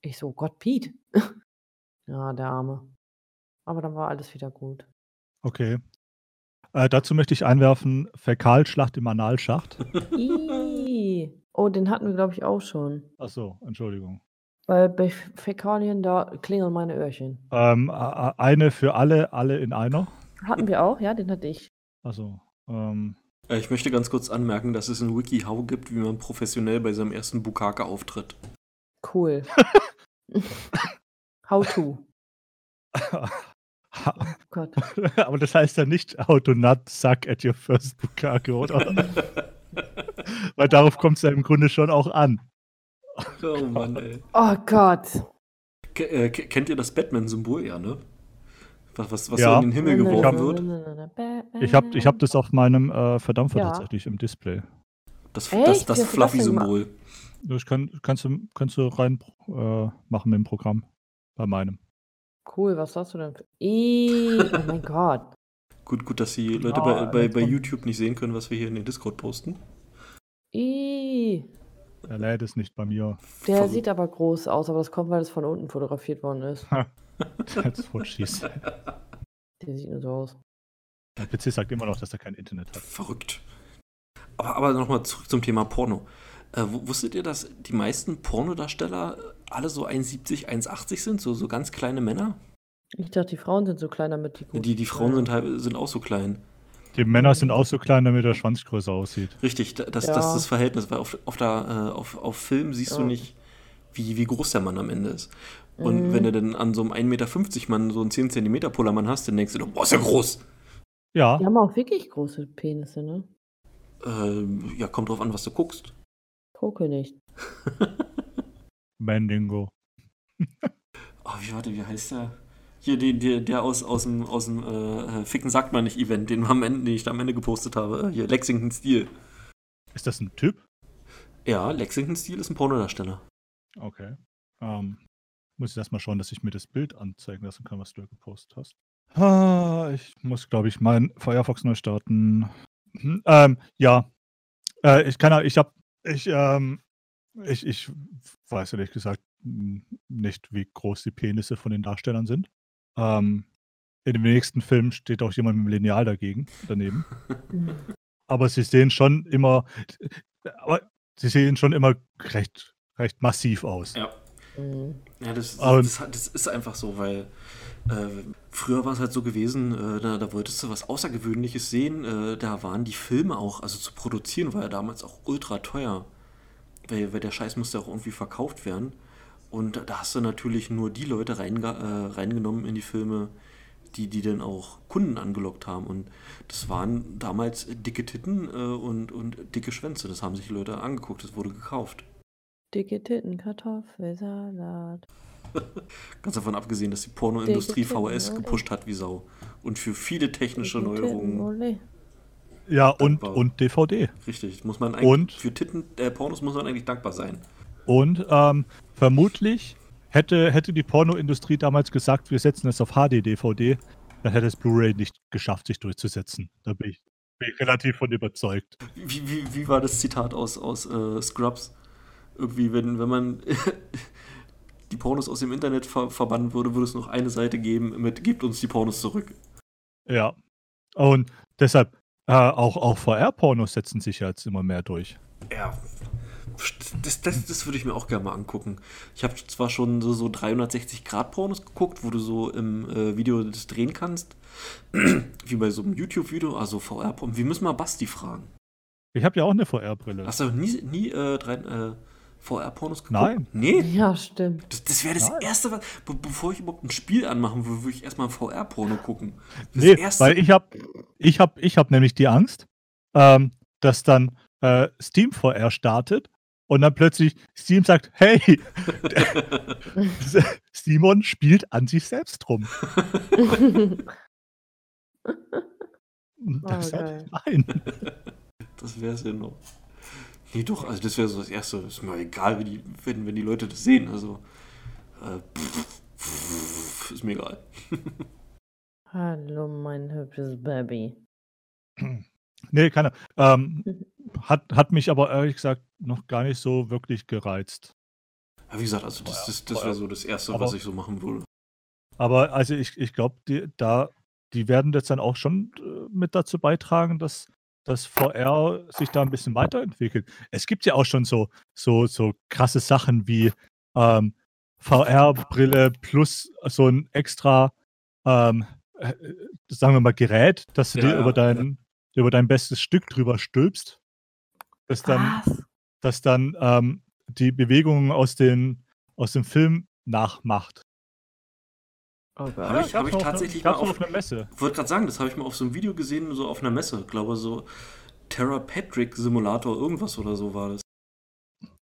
Speaker 3: Ich so: „Gott, Pete.“ Ja, der Arme. Aber dann war alles wieder gut.
Speaker 2: Okay. Äh, dazu möchte ich einwerfen, Fäkalschlacht im Analschacht.
Speaker 3: Oh, den hatten wir, glaube ich, auch schon.
Speaker 2: Ach so, Entschuldigung.
Speaker 3: Weil bei Fäkalien, da klingeln meine Öhrchen.
Speaker 2: Ähm, eine für alle, alle in einer?
Speaker 3: Hatten wir auch, ja, den hatte ich.
Speaker 2: Ach so, ähm
Speaker 1: Äh, ich möchte ganz kurz anmerken, dass es 'n WikiHow gibt, wie man professionell bei seinem ersten Bukake auftritt.
Speaker 3: Cool. How to. Oh Gott.
Speaker 2: Aber das heißt ja nicht how to not suck at your first Bukake, oder? Weil darauf kommt's ja im Grunde schon auch an.
Speaker 1: Oh Mann, ey.
Speaker 3: Oh Gott.
Speaker 1: Ke äh, ke kennt ihr das Batman-Symbol? Ja, ne? Was was was so
Speaker 2: Ja.
Speaker 1: in den Himmel
Speaker 2: Ich
Speaker 1: geworfen wird?
Speaker 2: ich habe ich habe das auf meinem, äh, Verdampfer
Speaker 3: Ja.
Speaker 2: tatsächlich im Display.
Speaker 1: Das
Speaker 3: Echt?
Speaker 1: das das Fluffy-Symbol.
Speaker 2: Das kann kannst du kannst du rein, äh, machen mit dem Programm bei meinem.
Speaker 3: Cool, was hast du denn für I. Oh mein Gott.
Speaker 1: Gut gut, dass die Leute
Speaker 2: Ja,
Speaker 1: bei bei bei YouTube nicht sehen können, was wir hier in den Discord posten.
Speaker 3: I.
Speaker 2: Er lädt es nicht bei mir.
Speaker 3: Der
Speaker 1: Verrückt.
Speaker 3: sieht aber groß aus, aber das kommt, weil es von unten fotografiert worden ist.
Speaker 2: That's what she said.
Speaker 3: Der sieht nur so aus.
Speaker 2: Der PC sagt immer noch, dass er kein Internet hat.
Speaker 1: Verrückt. Aber aber noch mal zurück zum Thema Porno. Äh, wu wusstet ihr, dass die meisten Pornodarsteller alle so 1,70, 1,80 sind, so so ganz kleine Männer?
Speaker 3: Ich dachte, die Frauen sind so klein, damit die gut
Speaker 1: Die die Frauen sind halb sind auch so klein.
Speaker 2: Die Männer sind auch so klein, damit der Schwanz größer aussieht.
Speaker 1: Richtig, da das
Speaker 3: Ja.
Speaker 1: das ist das Verhältnis, weil auf auf der äh, auf auf Film siehst du
Speaker 3: Ja.
Speaker 1: nicht, wie wie groß der Mann am Ende ist. Und
Speaker 3: Mhm.
Speaker 1: wenn du dann an so 'nem 1,50 Meter Mann so 'n 10 Zentimeter Pullermann hast, dann denkst du: „Boah, ist der groß.“
Speaker 2: Ja.
Speaker 3: Die haben auch wirklich große Penisse, ne?
Speaker 1: Ähm, ja, kommt drauf an, was du guckst.
Speaker 3: Gucke nicht.
Speaker 2: Mandingo.
Speaker 1: Oh, wie warte, wie heißt der? Hier, der der der aus aus'm aus'm, äh, Ficken sagt man nicht Event, den am Ende den ich da am Ende gepostet habe. Äh, Hier, Lexington Steel.
Speaker 2: Ist das ein Typ?
Speaker 1: Ja, Lexington Steel ist 'n Pornodarsteller.
Speaker 2: Okay. Ähm, muss ich erst mal schauen, dass ich mir das Bild anzeigen lassen kann, was du da gepostet hast. Ah, ich muss, glaube ich, meinen Firefox neu starten. Mhm, ähm, ja. Äh, ich kann ich habe ich, ähm ich ich weiß ehrlich gesagt, hm, nicht, wie groß die Penisse von den Darstellern sind. Ähm, in dem nächsten Film steht auch jemand mit 'm Lineal dagegen daneben. Aber sie sehen schon immer aber sie sehen schon immer recht recht massiv aus.
Speaker 1: Ja.
Speaker 3: Mhm.
Speaker 1: Ja, das das das ist einfach so, weil, äh, früher war's halt so gewesen, äh, da da wolltest du was Außergewöhnliches sehen, äh, da waren die Filme auch also zu produzieren war ja damals auch ultra teuer. Weil weil der Scheiß musste auch irgendwie verkauft werden. Und da hast du natürlich nur die Leute reinge äh, reingenommen in die Filme, die die dann auch Kunden angelockt haben. Und das waren damals dicke Titten, äh, und und dicke Schwänze. Das haben sich die Leute angeguckt, das wurde gekauft.
Speaker 3: Dicke Titten, Kartoffelsalat.
Speaker 1: Ganz davon abgesehen, dass die Pornoindustrie
Speaker 3: Titten,
Speaker 1: VHS
Speaker 3: ole.
Speaker 1: gepusht hat wie Sau. Und für viele technische
Speaker 3: Dicke Titten,
Speaker 1: Neuerungen
Speaker 3: ole.
Speaker 2: Ja, und und DVD.
Speaker 1: Richtig, muss man eigentlich
Speaker 2: Und
Speaker 1: für Titten äh, Pornos muss man eigentlich dankbar sein.
Speaker 2: Und, ähm, vermutlich hätte hätte die Pornoindustrie damals gesagt: „Wir setzen es auf HD-DVD“, dann hätte es Blu-ray nicht geschafft, sich durchzusetzen. Da bin ich bin ich relativ von überzeugt.
Speaker 1: Wie wie wie war das Zitat aus aus, äh, Scrubs? Irgendwie, wenn wenn man die Pornos aus dem Internet ver verbannen würde, würde es noch eine Seite geben mit: „Gebt uns die Pornos zurück.“
Speaker 2: Ja. Und deshalb, äh, auch auch VR-Pornos setzen sich ja jetzt immer mehr durch.
Speaker 1: Ja. Das das das würde ich mir auch gerne mal angucken. Ich habe zwar schon so so 360 Grad Pornos geguckt, wo du so im, äh, Video das drehen kannst, wie bei so 'nem YouTube-Video, also VR-Porn wir müssen mal Basti fragen.
Speaker 2: Ich habe ja auch 'ne VR-Brille.
Speaker 1: Hast du nie nie, äh, drei äh, VR-Pornos geguckt?
Speaker 2: Nein.
Speaker 1: Ne?
Speaker 3: Ja, stimmt.
Speaker 1: Das das wäre das
Speaker 2: Nein.
Speaker 1: Erste, was be bevor ich überhaupt 'n Spiel anmachen würde, würde ich erst mal 'n VR-Porno gucken. Das
Speaker 2: Ne,
Speaker 1: Erste
Speaker 2: weil ich habe ich habe ich habe nämlich die Angst, ähm, dass dann, äh, Steam VR startet Und dann plötzlich Steam sagt, hey, Simon spielt an sich selbst rum.
Speaker 3: Oh,
Speaker 2: das
Speaker 3: geil.
Speaker 2: sagt nein.
Speaker 1: Das wäre es ja noch. Nee, doch, also das wäre so das Erste. Ist mir egal, wie die, wenn, wenn die Leute das sehen. Also, äh, pff, pff, ist mir egal.
Speaker 3: Hallo, mein hübsches Baby.
Speaker 2: Nee, keine. Ähm, hat, hat mich aber ehrlich gesagt noch gar nicht so wirklich gereizt.
Speaker 1: Ja, wie gesagt, also das, das, das wäre so das Erste,
Speaker 2: Aber-
Speaker 1: was ich so machen würde.
Speaker 2: Aber also ich, ich glaube, die, da, die werden jetzt dann auch schon äh, mit dazu beitragen, dass das VR sich da ein bisschen weiterentwickelt. Es gibt ja auch schon so, so, so krasse Sachen wie ähm, VR-Brille plus so ein extra, ähm, äh, sagen wir mal, Gerät, dass du
Speaker 1: Ja,
Speaker 2: dir
Speaker 1: ja,
Speaker 2: über dein, über dein bestes Stück drüber stülpst. Das dann,
Speaker 3: Was?
Speaker 2: das dann ähm, die Bewegungen aus, den, aus dem Film nachmacht.
Speaker 3: Oh Gott.
Speaker 1: Hab ich- hab ich tatsächlich
Speaker 2: gab's
Speaker 1: mal auf-
Speaker 2: auf einer Messe.
Speaker 1: Ich wollte gerade sagen, das habe ich mal auf so einem Video gesehen, so auf einer Messe. Ich glaube, so Terra Patrick Simulator, irgendwas oder so war das.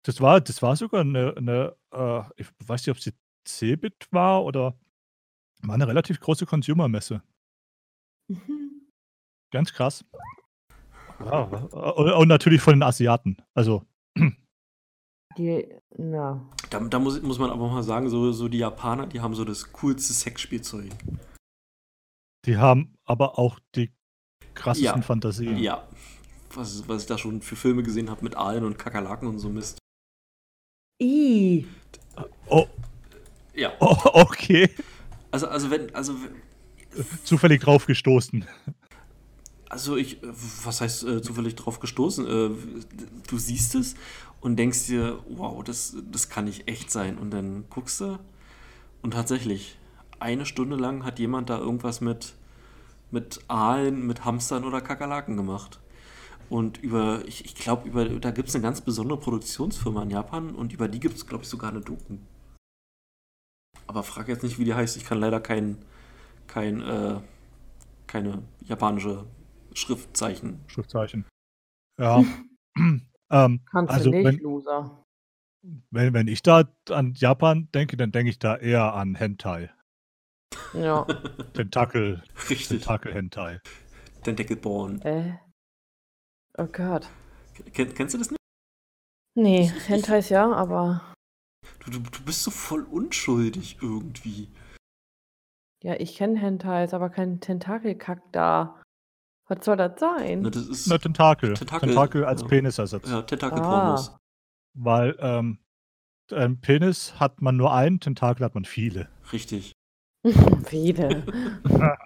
Speaker 2: Das war, das war sogar eine, eine äh, ich weiß nicht, ob sie Cebit war oder war eine relativ große Consumer-Messe.
Speaker 3: Mhm.
Speaker 2: Ganz krass. Ja, und, und natürlich von den Asiaten. Also,
Speaker 3: Die, na.
Speaker 1: Da, da muss, muss man aber mal sagen, so, so die Japaner, die haben so das coolste Sexspielzeug.
Speaker 2: die haben aber auch die krassesten
Speaker 1: Ja.
Speaker 2: Fantasien.
Speaker 1: Ja. Was, was ich da schon für Filme gesehen habe mit Aalen und Kakerlaken und so Mist.
Speaker 3: I.
Speaker 2: Oh,
Speaker 1: Ja.
Speaker 2: oh, okay.
Speaker 1: Also, also wenn, also,
Speaker 2: Zufällig drauf gestoßen.
Speaker 1: Also ich, äh, was heißt äh, zufällig drauf gestoßen? Äh, du siehst es und denkst dir, wow, das, das kann nicht echt sein. Und dann guckst du und tatsächlich, eine Stunde lang hat jemand da irgendwas mit, mit Aalen, mit Hamstern oder Kakerlaken gemacht. Und über, ich, ich glaube, über, da gibt es eine ganz besondere Produktionsfirma in Japan und über die gibt es, glaube ich, sogar eine Doku. Aber frag jetzt nicht, wie die heißt. Ich kann leider kein, kein, äh, keine japanische Schriftzeichen.
Speaker 2: Schriftzeichen. Ja. ähm,
Speaker 3: Kannst
Speaker 2: also,
Speaker 3: du nicht,
Speaker 2: wenn,
Speaker 3: Loser.
Speaker 2: wenn, wenn ich da an Japan denke, dann denke ich da eher an Hentai.
Speaker 3: Ja.
Speaker 2: Tentakel,
Speaker 1: Richtig.
Speaker 2: Tentakel-Hentai.
Speaker 1: Tentacleborn.
Speaker 3: äh. Oh Gott.
Speaker 1: Ken, kennst du das nicht?
Speaker 3: Nee, Hentais ja, aber.
Speaker 1: Du, du, du bist so voll unschuldig irgendwie.
Speaker 3: Ja, ich kenne Hentais, aber kein Tentakelkack da. Was soll das sein?
Speaker 1: Na, das ist
Speaker 2: Na, Tentakel.
Speaker 1: Tentakel,
Speaker 2: Tentakel, als
Speaker 1: ja.
Speaker 2: Penisersatz.
Speaker 1: ja, Tentakelpornos.
Speaker 3: Ah.
Speaker 2: Weil ähm, ein Penis hat man nur einen, Tentakel hat man viele.
Speaker 1: Richtig.
Speaker 3: Viele.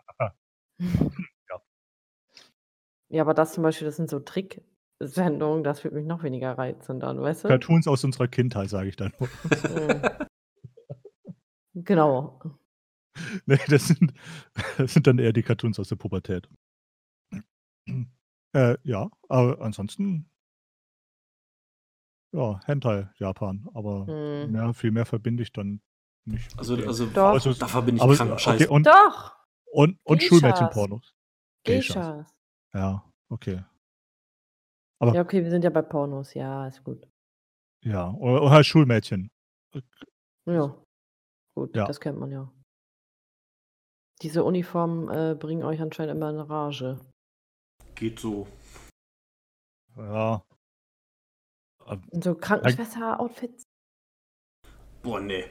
Speaker 3: ja, aber das zum Beispiel, das sind so Tricksendungen, das würde mich noch weniger reizen dann, weißt du?
Speaker 2: Cartoons aus unserer Kindheit, sage ich dann.
Speaker 3: Genau.
Speaker 2: nee, das sind, das sind dann eher die Cartoons aus der Pubertät. Äh, ja, aber ansonsten. Ja, Hentai, Japan. Aber
Speaker 3: Hm.
Speaker 2: ja, viel mehr verbinde ich dann nicht. mit
Speaker 1: Also, also
Speaker 3: Doch.
Speaker 2: Also,
Speaker 1: da verbinde ich
Speaker 2: aber,
Speaker 1: kranken
Speaker 2: okay,
Speaker 1: Scheiß.
Speaker 2: und,
Speaker 3: Doch!
Speaker 2: und, und
Speaker 3: Geishas.
Speaker 2: Schulmädchenpornos. Geishas. Ja, okay.
Speaker 3: Ja, okay, wir sind ja bei Pornos. Ja, ist gut.
Speaker 2: Ja, oder, oder halt Schulmädchen.
Speaker 3: Ja. Gut,
Speaker 2: Ja.
Speaker 3: das kennt man ja. Diese Uniformen äh, bringen euch anscheinend immer in Rage.
Speaker 1: Geht so.
Speaker 2: Ja.
Speaker 3: Und so Krankenschwester-Outfits.
Speaker 1: Boah, nee.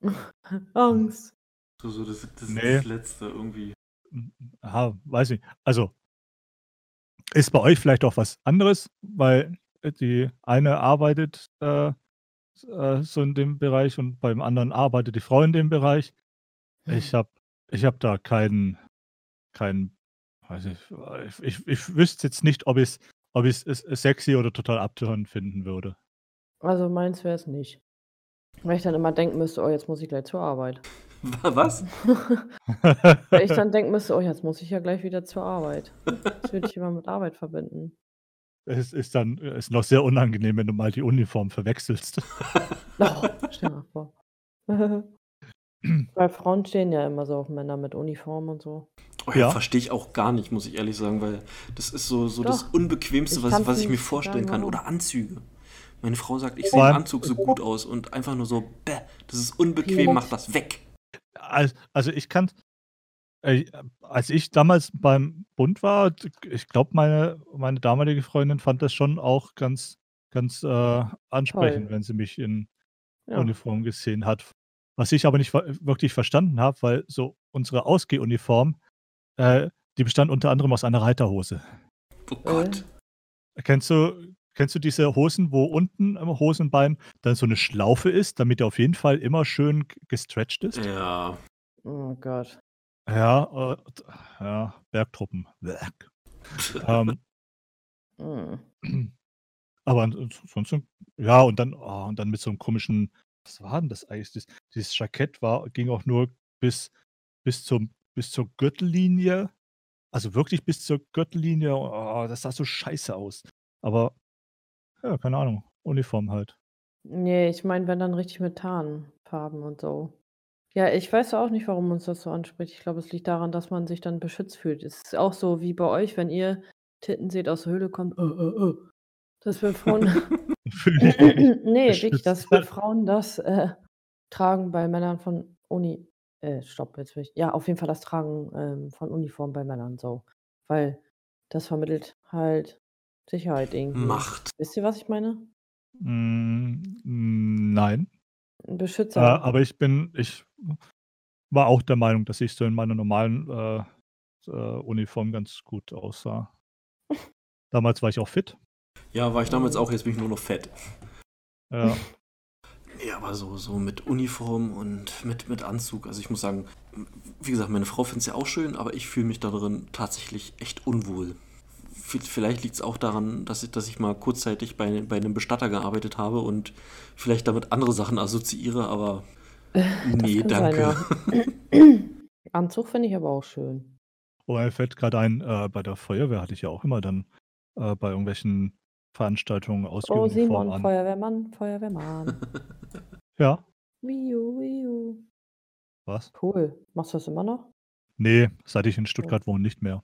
Speaker 3: Angst.
Speaker 1: So, so, das, das
Speaker 2: Nee.
Speaker 1: ist das Letzte irgendwie.
Speaker 2: Aha, weiß ich. Also, ist bei euch vielleicht auch was anderes, weil die eine arbeitet äh, äh, so in dem Bereich und beim anderen arbeitet die Frau in dem Bereich. Ich habe ich hab da keinen, keinen, weiß ich, ich, ich, wüsste jetzt nicht, ob ich es ob es sexy oder total abtörend finden würde.
Speaker 3: Also meins wäre es nicht. Weil ich dann immer denken müsste, oh, jetzt muss ich gleich zur Arbeit.
Speaker 1: Was?
Speaker 3: Weil ich dann denken müsste, oh, jetzt muss ich ja gleich wieder zur Arbeit. Das würde ich immer mit Arbeit verbinden.
Speaker 2: es ist dann ist noch sehr unangenehm, wenn du mal die Uniform verwechselst.
Speaker 3: Oh, stell mal vor. Weil Frauen stehen ja immer so auf Männer mit Uniform und so.
Speaker 1: Oh ja, verstehe ich auch gar nicht, muss ich ehrlich sagen, weil das ist so, so das. Unbequemste,
Speaker 3: Ich
Speaker 1: was, was ich mir vorstellen kann. Oder Anzüge. Meine Frau sagt, ich sehe im Anzug so gut aus und einfach nur so, bäh, das ist unbequem, mach das weg.
Speaker 2: Al- Also ich kann, als ich damals beim Bund war, ich glaube, meine, meine damalige Freundin fand das schon auch ganz, ganz äh, ansprechend,
Speaker 3: Toll.
Speaker 2: wenn sie mich in
Speaker 3: Ja.
Speaker 2: Uniform gesehen hat. Was ich aber nicht wirklich verstanden habe, weil so unsere Ausgehuniform, äh, die bestand unter anderem aus einer Reiterhose.
Speaker 1: Oh Gott.
Speaker 2: Kennst du, kennst du diese Hosen, wo unten am Hosenbein dann so eine Schlaufe ist, damit er auf jeden Fall immer schön g- gestretcht ist?
Speaker 1: Ja.
Speaker 3: Oh Gott.
Speaker 2: Ja, äh, ja, Bergtruppen. Berg. ähm,
Speaker 3: Hm.
Speaker 2: aber ansonsten, ja, und dann, oh, und dann mit so einem komischen, was war denn das eigentlich? Dieses, dieses Jackett war, ging auch nur bis, bis, zum, bis zur Gürtellinie. Also wirklich bis zur Gürtellinie. Oh, das sah so scheiße aus. Aber, ja, keine Ahnung. Uniform halt.
Speaker 3: Nee, ich meine, wenn dann richtig mit Tarnfarben und so. Ja, ich weiß auch nicht, warum uns das so anspricht. Ich glaube, es liegt daran, dass man sich dann beschützt fühlt. Es ist auch so wie bei euch, wenn ihr Titten seht aus der Höhle kommt. Äh, äh, äh. Das bei Frauen.
Speaker 2: Fühle ich mich
Speaker 3: nee, wirklich, dass bei Frauen das äh, Tragen bei Männern von Uni. Äh, stopp, jetzt will ich. Ja, auf jeden Fall das Tragen ähm, von Uniform bei Männern so. Weil das vermittelt halt Sicherheit irgendwie.
Speaker 1: Macht.
Speaker 3: Wisst ihr, was ich meine?
Speaker 2: Mm, Nein.
Speaker 3: Ein
Speaker 2: Äh,
Speaker 3: Beschützer.
Speaker 2: aber ich bin, ich war auch der Meinung, dass ich so in meiner normalen äh, äh, Uniform ganz gut aussah. Damals war ich auch fit.
Speaker 1: Ja, war ich damals auch, jetzt bin ich nur noch fett.
Speaker 2: Ja.
Speaker 1: Aber so, so mit Uniform und mit, mit Anzug. Also ich muss sagen, wie gesagt, meine Frau findet es ja auch schön, aber ich fühle mich da drin tatsächlich echt unwohl. Vielleicht liegt es auch daran, dass ich, dass ich mal kurzzeitig bei, bei einem Bestatter gearbeitet habe und vielleicht damit andere Sachen assoziiere, aber nee,
Speaker 3: kann sein,
Speaker 1: danke.
Speaker 3: ja. Anzug finde ich aber auch schön.
Speaker 2: Oh, mir fällt gerade ein, äh, bei der Feuerwehr hatte ich ja auch immer dann äh, bei irgendwelchen Veranstaltungen
Speaker 3: Oh,
Speaker 2: Ausübungsform
Speaker 3: Simon,
Speaker 2: an.
Speaker 3: Feuerwehrmann, Feuerwehrmann.
Speaker 2: Ja,
Speaker 3: Wiu, wiu.
Speaker 2: was?
Speaker 3: Cool. Machst du das immer noch?
Speaker 2: Nee, seit ich in Stuttgart wohne, nicht mehr.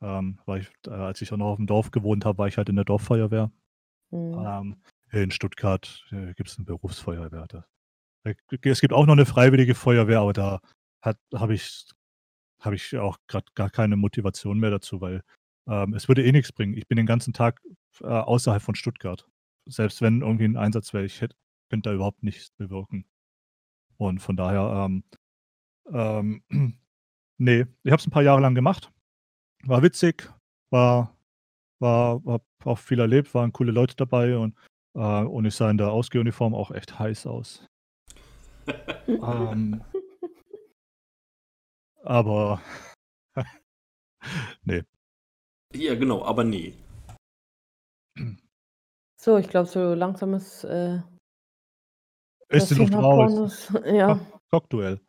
Speaker 2: Ähm, weil ich, äh, als ich auch noch auf dem Dorf gewohnt habe, war ich halt in der Dorffeuerwehr.
Speaker 3: Hm.
Speaker 2: Ähm, in Stuttgart äh, gibt es eine Berufsfeuerwehr. Da, da, es gibt auch noch eine freiwillige Feuerwehr, aber da habe ich, hab ich auch gerade gar keine Motivation mehr dazu, weil ähm, es würde eh nichts bringen. Ich bin den ganzen Tag äh, außerhalb von Stuttgart. Selbst wenn irgendwie ein Einsatz wäre, ich hätte, könnte da überhaupt nichts bewirken. Und von daher, ähm, ähm, nee, ich habe es ein paar Jahre lang gemacht. War witzig, war, war, war auch viel erlebt, waren coole Leute dabei und, äh, und ich sah in der Ausgehuniform auch echt heiß aus. ähm, aber nee.
Speaker 1: Ja, genau, aber nee.
Speaker 3: So, ich glaube, so langsam ist äh,
Speaker 2: Ist die Luft raus.
Speaker 3: Pornos. Ja.
Speaker 2: Cock- Cockduell.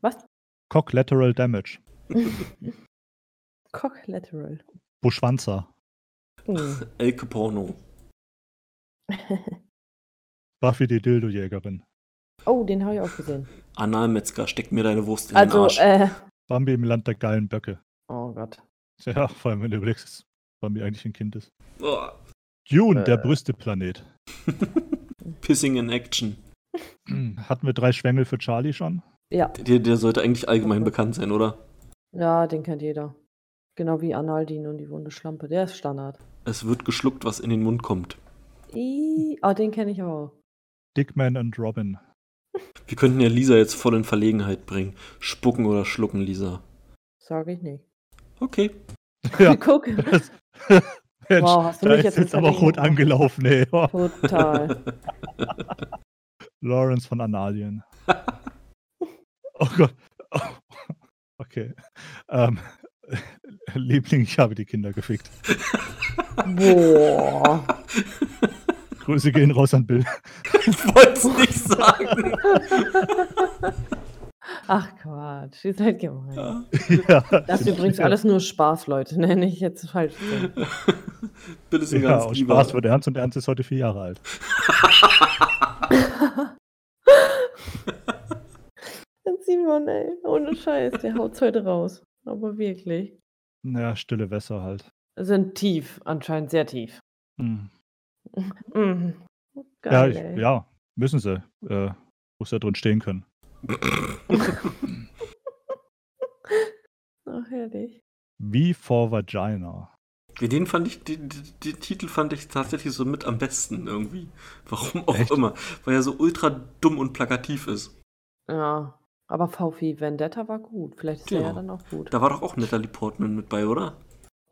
Speaker 3: Was?
Speaker 2: Cock-Lateral Damage.
Speaker 3: Cocklateral.
Speaker 2: Buschwanzer.
Speaker 3: Hm.
Speaker 1: Elke Porno.
Speaker 2: Buffy die Dildo-Jägerin.
Speaker 3: Oh, den habe ich auch gesehen.
Speaker 1: Analmetzger, steck mir deine Wurst in den
Speaker 3: Also,
Speaker 1: Arsch.
Speaker 3: äh.
Speaker 2: Bambi im Land der geilen Böcke.
Speaker 3: Oh Gott.
Speaker 2: Ja, vor allem, wenn du überlegst, dass Bambi eigentlich ein Kind ist.
Speaker 1: Boah.
Speaker 2: Dune, der
Speaker 3: Äh.
Speaker 2: Brüsteplanet.
Speaker 1: Pissing in Action.
Speaker 2: Hatten wir drei Schwengel für Charlie schon?
Speaker 3: Ja.
Speaker 1: Der, der sollte eigentlich allgemein bekannt sein, oder?
Speaker 3: Ja, den kennt jeder. Genau wie Analdin und die wunde Schlampe. Der ist Standard.
Speaker 1: Es wird geschluckt, was in den Mund kommt.
Speaker 3: I, oh, den kenne ich auch.
Speaker 2: Dickman und Robin.
Speaker 1: Wir könnten ja Lisa jetzt voll in Verlegenheit bringen. Spucken oder schlucken, Lisa.
Speaker 3: Sage ich nicht.
Speaker 1: Okay.
Speaker 2: Ja.
Speaker 3: Guck.
Speaker 2: Das, Mensch,
Speaker 3: Wow, hast du mich
Speaker 2: ist
Speaker 3: jetzt
Speaker 2: jetzt aber rot angelaufen, ey.
Speaker 3: Total.
Speaker 2: Lawrence von Analien. Oh Gott. Oh. Okay. Ähm, Liebling, ich habe die Kinder gefickt.
Speaker 3: Boah.
Speaker 2: Grüße gehen raus an Bill.
Speaker 1: ich wollte es nicht sagen.
Speaker 3: Ach Quatsch, ihr seid gemein.
Speaker 1: Ja.
Speaker 2: ja,
Speaker 3: Das ist übrigens alles nur Spaß, Leute. Nenne ich jetzt falsch.
Speaker 1: ist ein
Speaker 2: Ja,
Speaker 1: ganz
Speaker 2: und
Speaker 1: lieber.
Speaker 2: Spaß wird ernst und Ernst ist heute vier Jahre alt.
Speaker 3: Simon, ey, ohne Scheiß, der haut's heute raus. Aber wirklich.
Speaker 2: Ja, stille Wässer halt.
Speaker 3: Sind tief, anscheinend sehr tief. Mhm.
Speaker 2: Ja,
Speaker 3: Geil,
Speaker 2: ich,
Speaker 3: ey.
Speaker 2: ja, müssen sie. Äh, muss ja drin stehen können.
Speaker 3: Ach, herrlich.
Speaker 2: Wie for Vagina.
Speaker 1: Ja, Den fand ich, den, den, Titel fand ich tatsächlich so mit am besten irgendwie. Warum auch
Speaker 2: Echt?
Speaker 1: immer. Weil er so ultra dumm und plakativ ist.
Speaker 3: Ja, aber VW Vendetta war gut. Vielleicht ist er
Speaker 1: Ja.
Speaker 3: ja dann auch gut.
Speaker 1: Da war doch auch Natalie Portman mit bei, oder?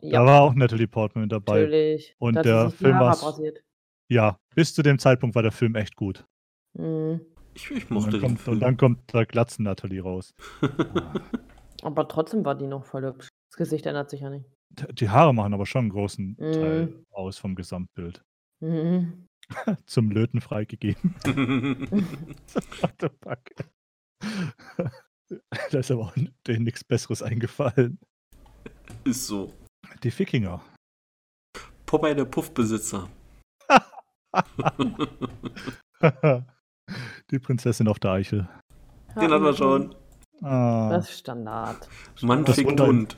Speaker 2: Da war auch Natalie Portman dabei.
Speaker 3: natürlich.
Speaker 2: Und
Speaker 3: Da hat sie
Speaker 2: der Film
Speaker 3: abrasiert.
Speaker 2: Ja, bis zu dem Zeitpunkt war der Film echt gut.
Speaker 3: Mhm.
Speaker 1: Ich, ich
Speaker 2: Und
Speaker 1: mochte
Speaker 2: dann,
Speaker 1: den
Speaker 2: kommt,
Speaker 1: Film.
Speaker 2: und dann kommt der Glatzen Natalie raus.
Speaker 3: Aber trotzdem war die noch voll hübsch. Das Gesicht ändert sich ja nicht.
Speaker 2: Die Haare machen aber schon einen großen
Speaker 3: Mhm.
Speaker 2: Teil aus vom Gesamtbild.
Speaker 3: Mhm.
Speaker 2: Zum Löten freigegeben. What the fuck? da ist aber auch denen nichts Besseres eingefallen.
Speaker 1: ist so.
Speaker 2: Die Wikinger.
Speaker 1: Popeye der Puffbesitzer.
Speaker 2: Die Prinzessin auf der Eichel.
Speaker 1: Den hatten wir schon.
Speaker 2: Ah,
Speaker 3: Das ist Standard.
Speaker 1: Mann
Speaker 2: Das
Speaker 1: fickt
Speaker 2: Wunder-
Speaker 1: Hund.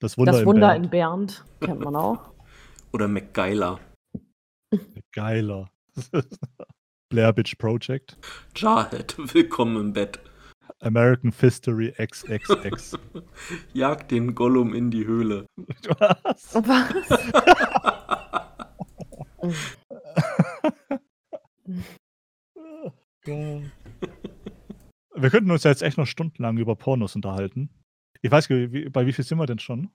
Speaker 2: das Wunder,
Speaker 3: das Wunder
Speaker 2: Berg.
Speaker 3: in Bernd kennt man auch.
Speaker 1: Oder MacGyler.
Speaker 2: Geiler. Blair Bitch Project.
Speaker 1: Jarhead. Willkommen im Bett.
Speaker 2: American Fistory XXX.
Speaker 1: Jagt den Gollum in die Höhle.
Speaker 2: Was?
Speaker 3: Was?
Speaker 2: Wir könnten uns ja jetzt echt noch stundenlang über Pornos unterhalten. Ich weiß gar nicht, wie, bei wie viel sind wir denn schon?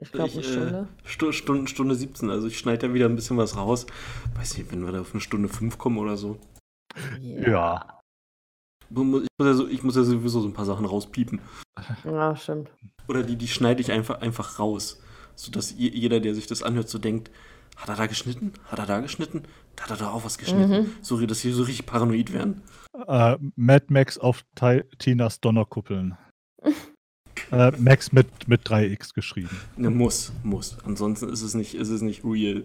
Speaker 3: Ich glaube, eine
Speaker 1: Ich, äh,
Speaker 3: Stunde.
Speaker 1: Stu Stunde, Stunde 17. Also ich schneide ja wieder ein bisschen was raus. Weiß nicht, wenn wir da auf eine Stunde 5 kommen oder so.
Speaker 2: Ja.
Speaker 1: Ich muss ja, so, ich muss ja sowieso so ein paar Sachen rauspiepen.
Speaker 3: Ja, stimmt.
Speaker 1: Oder die, die schneide ich einfach, einfach raus. Sodass je- jeder, der sich das anhört, so denkt, hat er da geschnitten? Hat er da geschnitten? Da hat er da auch was geschnitten.
Speaker 3: Mhm.
Speaker 1: So, dass sie so richtig paranoid werden.
Speaker 2: Äh, Mad Max auf Ti- Tinas Donnerkuppeln. äh, Max mit, mit 3x geschrieben.
Speaker 1: Ne, muss, muss. Ansonsten ist es nicht, ist es nicht real.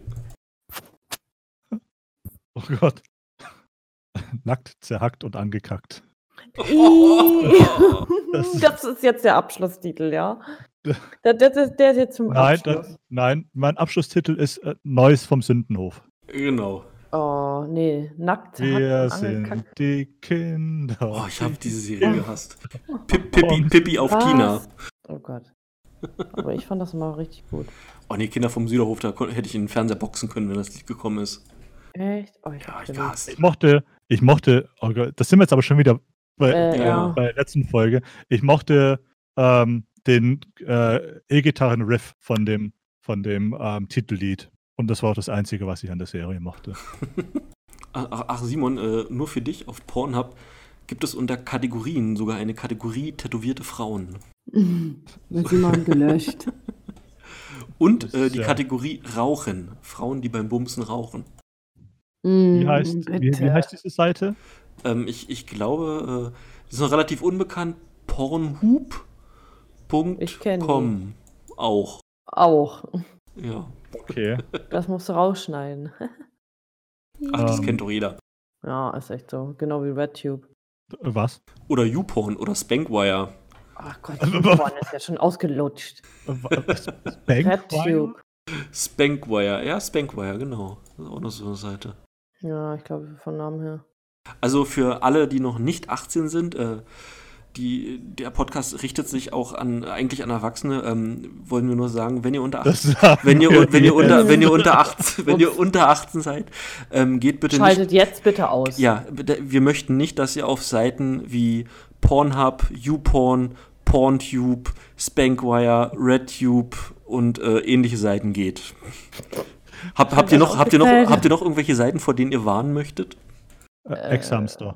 Speaker 2: Oh Gott. Nackt, zerhackt und angekackt. Das-
Speaker 3: Das ist jetzt der Abschlusstitel, ja? Der, der, der, der ist jetzt zum
Speaker 2: Nein,
Speaker 3: Abschluss.
Speaker 2: das, nein, mein Abschlusstitel ist äh, Neues vom Sündenhof.
Speaker 1: Genau.
Speaker 3: Oh, nee. Nackt,
Speaker 2: Wir sind die Kinder.
Speaker 1: Oh, ich habe diese Serie gehasst. Pip, Pippi, Pippi auf
Speaker 3: Was?
Speaker 1: Tina.
Speaker 3: Oh Gott. Aber ich fand das immer richtig gut.
Speaker 1: Oh nee, Kinder vom Süderhof, da hätte ich in den Fernseher boxen können, wenn das Lied gekommen ist.
Speaker 3: Echt? Oh, ich
Speaker 1: Ja, ich gehasst.
Speaker 2: Ich mochte, ich mochte, oh Gott, das sind wir jetzt aber schon wieder bei,
Speaker 3: Äh,
Speaker 1: Ja.
Speaker 3: ja.
Speaker 2: bei der letzten Folge. Ich mochte ähm, den äh, E-Gitarren-Riff von dem, von dem ähm, Titellied. Und das war auch das Einzige, was ich an der Serie mochte.
Speaker 1: Ach, Simon, äh, nur für dich auf Pornhub gibt es unter Kategorien sogar eine Kategorie tätowierte Frauen.
Speaker 3: Wird jemand gelöscht.
Speaker 1: Und äh, die
Speaker 2: ja-
Speaker 1: Kategorie Rauchen. Frauen, die beim Bumsen rauchen.
Speaker 3: Mm,
Speaker 2: Wie heißt, wie, wie heißt diese Seite?
Speaker 1: Ähm, ich, ich glaube, äh, das ist noch relativ unbekannt. Pornhub.com auch.
Speaker 3: Auch.
Speaker 1: Ja.
Speaker 2: Okay.
Speaker 3: Das musst du rausschneiden.
Speaker 1: Ach, das
Speaker 2: Ähm.
Speaker 1: kennt doch jeder.
Speaker 3: Ja, ist echt so. Genau wie RedTube.
Speaker 2: Was?
Speaker 1: Oder YouPorn oder Spankwire.
Speaker 3: Ach Gott, YouPorn ist ja schon ausgelutscht.
Speaker 2: Was? Bankwire?
Speaker 3: RedTube.
Speaker 1: Spankwire, ja, Spankwire, genau. Das ist auch noch so eine Seite.
Speaker 3: Ja, ich glaube von Namen her.
Speaker 1: Also für alle, die noch nicht 18 sind, äh, die, der Podcast richtet sich auch an eigentlich an Erwachsene. Ähm, wollen wir nur sagen, wenn ihr unter 18,
Speaker 2: Das sagen
Speaker 1: wenn ihr, wenn ihr unter, wenn ihr unter 18, wenn ihr unter 18 seid, ähm, geht bitte
Speaker 3: Schaltet
Speaker 1: nicht.
Speaker 3: jetzt bitte aus.
Speaker 1: Ja, wir möchten nicht, dass ihr auf Seiten wie Pornhub, YouPorn, PornTube, Spankwire, RedTube und äh, ähnliche Seiten geht. Hab, habt, ihr noch, habt, ihr noch, habt ihr noch irgendwelche Seiten, vor denen ihr warnen möchtet?
Speaker 2: Äh, Ex-Hamster.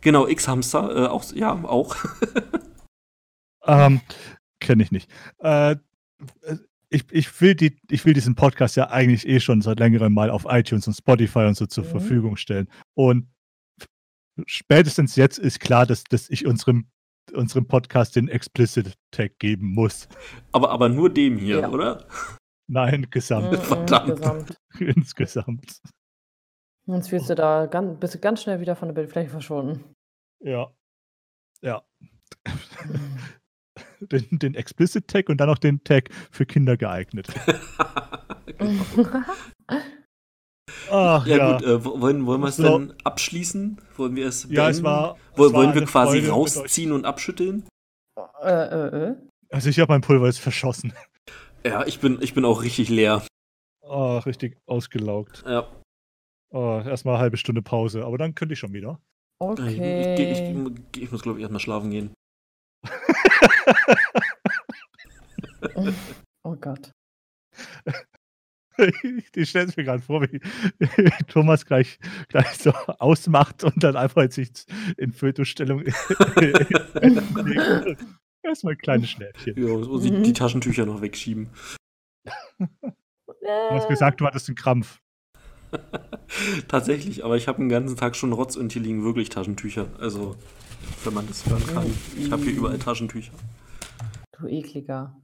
Speaker 1: Genau, X-Hamster, äh, auch, ja, auch.
Speaker 2: Ähm, Kenne ich nicht. Äh, ich, ich, will die, ich will diesen Podcast ja eigentlich eh schon seit längerem mal auf iTunes und Spotify und so zur
Speaker 3: Mhm.
Speaker 2: Verfügung stellen. Und spätestens jetzt ist klar, dass, dass ich unserem, unserem Podcast den Explicit Tag geben muss.
Speaker 1: Aber, aber nur dem hier,
Speaker 3: Ja.
Speaker 1: oder?
Speaker 2: Nein, gesamt.
Speaker 3: Mhm,
Speaker 1: Verdammt.
Speaker 3: Gesamt.
Speaker 2: Insgesamt.
Speaker 3: Sonst wirst du da ganz, bist du ganz schnell wieder von der Bildfläche verschwunden.
Speaker 2: Ja. Ja. den, den Explicit Tag und dann noch den Tag für Kinder geeignet. Ach,
Speaker 1: Ja,
Speaker 2: ja.
Speaker 1: gut, äh, wo- wollen, wollen wir es
Speaker 2: So.
Speaker 1: dann abschließen? Wollen wir es
Speaker 2: ja, es war. es war
Speaker 1: Wollen wir quasi
Speaker 2: Freude
Speaker 1: rausziehen und abschütteln?
Speaker 3: äh, äh, äh.
Speaker 2: Also ich habe mein Pulver jetzt verschossen.
Speaker 1: Ja, ich bin, ich bin auch richtig leer.
Speaker 2: Oh, richtig ausgelaugt.
Speaker 1: Ja.
Speaker 2: Oh, erstmal eine halbe Stunde Pause, aber dann könnte ich schon wieder.
Speaker 1: Ich, ich, ich,
Speaker 3: Okay.
Speaker 1: ich, ich muss, glaube ich, erstmal schlafen gehen.
Speaker 3: Oh Gott.
Speaker 2: Ich stelle es mir gerade vor, wie, wie Thomas gleich, gleich so ausmacht und dann einfach sich in Fötusstellung legt. Erstmal ein kleines Schläfchen.
Speaker 1: Ja, so die,
Speaker 3: Mhm.
Speaker 1: die Taschentücher noch wegschieben.
Speaker 2: Du hast gesagt, du hattest einen Krampf.
Speaker 1: Tatsächlich, aber ich habe den ganzen Tag schon Rotz und hier liegen wirklich Taschentücher. Also, wenn man das hören kann. Ich habe hier überall Taschentücher.
Speaker 3: Du ekliger.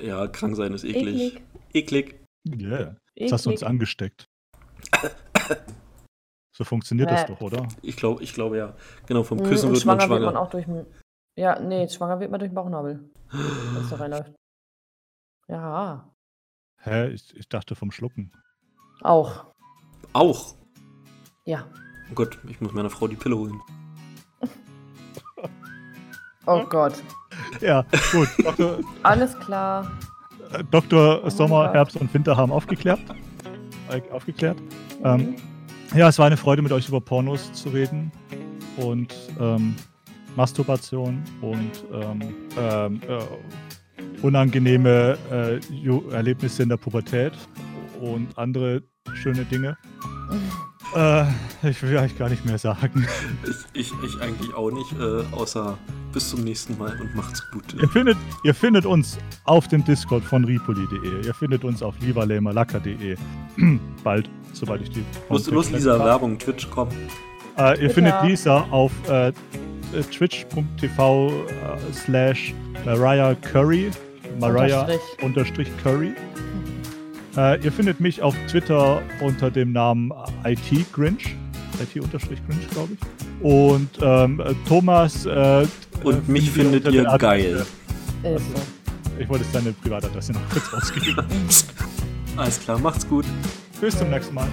Speaker 1: Ja, krank sein ist eklig.
Speaker 3: Eklig.
Speaker 1: Eklig.
Speaker 2: Yeah. Jetzt hast du uns angesteckt. So funktioniert das
Speaker 3: Bäh.
Speaker 2: doch, oder?
Speaker 1: Ich glaube, ich glaube ja. Genau, vom
Speaker 3: Mhm,
Speaker 1: Küssen wird man
Speaker 3: schwanger wird man auch durch. Ja, nee, schwanger wird man durch den Bauchnabel, wenn es da reinläuft. Ja,
Speaker 2: Hä? Ich, ich dachte vom Schlucken.
Speaker 3: auch.
Speaker 1: Auch.
Speaker 3: Ja.
Speaker 1: Oh Gott, ich muss meiner Frau die Pille holen.
Speaker 3: Oh Gott.
Speaker 2: Ja, gut. Dr.
Speaker 3: Alles klar.
Speaker 2: äh, Dr.
Speaker 3: mein
Speaker 2: Sommer. Herbst und Winter haben aufgeklärt. Äh, aufgeklärt. Ähm, Ja, es war eine Freude, mit euch über Pornos zu reden und ähm, Masturbation und ähm, ähm, äh, unangenehme äh, Erlebnisse in der Pubertät und andere schöne Dinge. Äh, ich will eigentlich gar nicht mehr sagen.
Speaker 1: Ich, ich, ich eigentlich auch nicht, äh, außer bis zum nächsten Mal und macht's gut.
Speaker 2: Ihr findet, ihr findet uns auf dem Discord von ripoli.de. Ihr findet uns auf livalämerlacker.de. Bald, sobald ich die.
Speaker 1: Los, los Lisa,
Speaker 2: hab.
Speaker 1: Werbung, Twitch, komm.
Speaker 2: Äh, ihr
Speaker 3: Ja.
Speaker 2: findet Lisa auf äh, äh, twitch.tv äh, slash Mariah Curry. Mariah
Speaker 3: Unterstrich.
Speaker 2: unterstrich Curry. Äh, ihr findet mich auf Twitter unter dem Namen IT Grinch. IT unterstrich Grinch, glaube ich. Und ähm, äh, Thomas. Äh,
Speaker 1: Und
Speaker 2: äh,
Speaker 1: mich findet ihr geil.
Speaker 3: Ist so.
Speaker 2: Ich wollte jetzt deine Privatadresse noch kurz ausgeben.
Speaker 1: Alles klar, macht's gut.
Speaker 2: Bis zum nächsten Mal.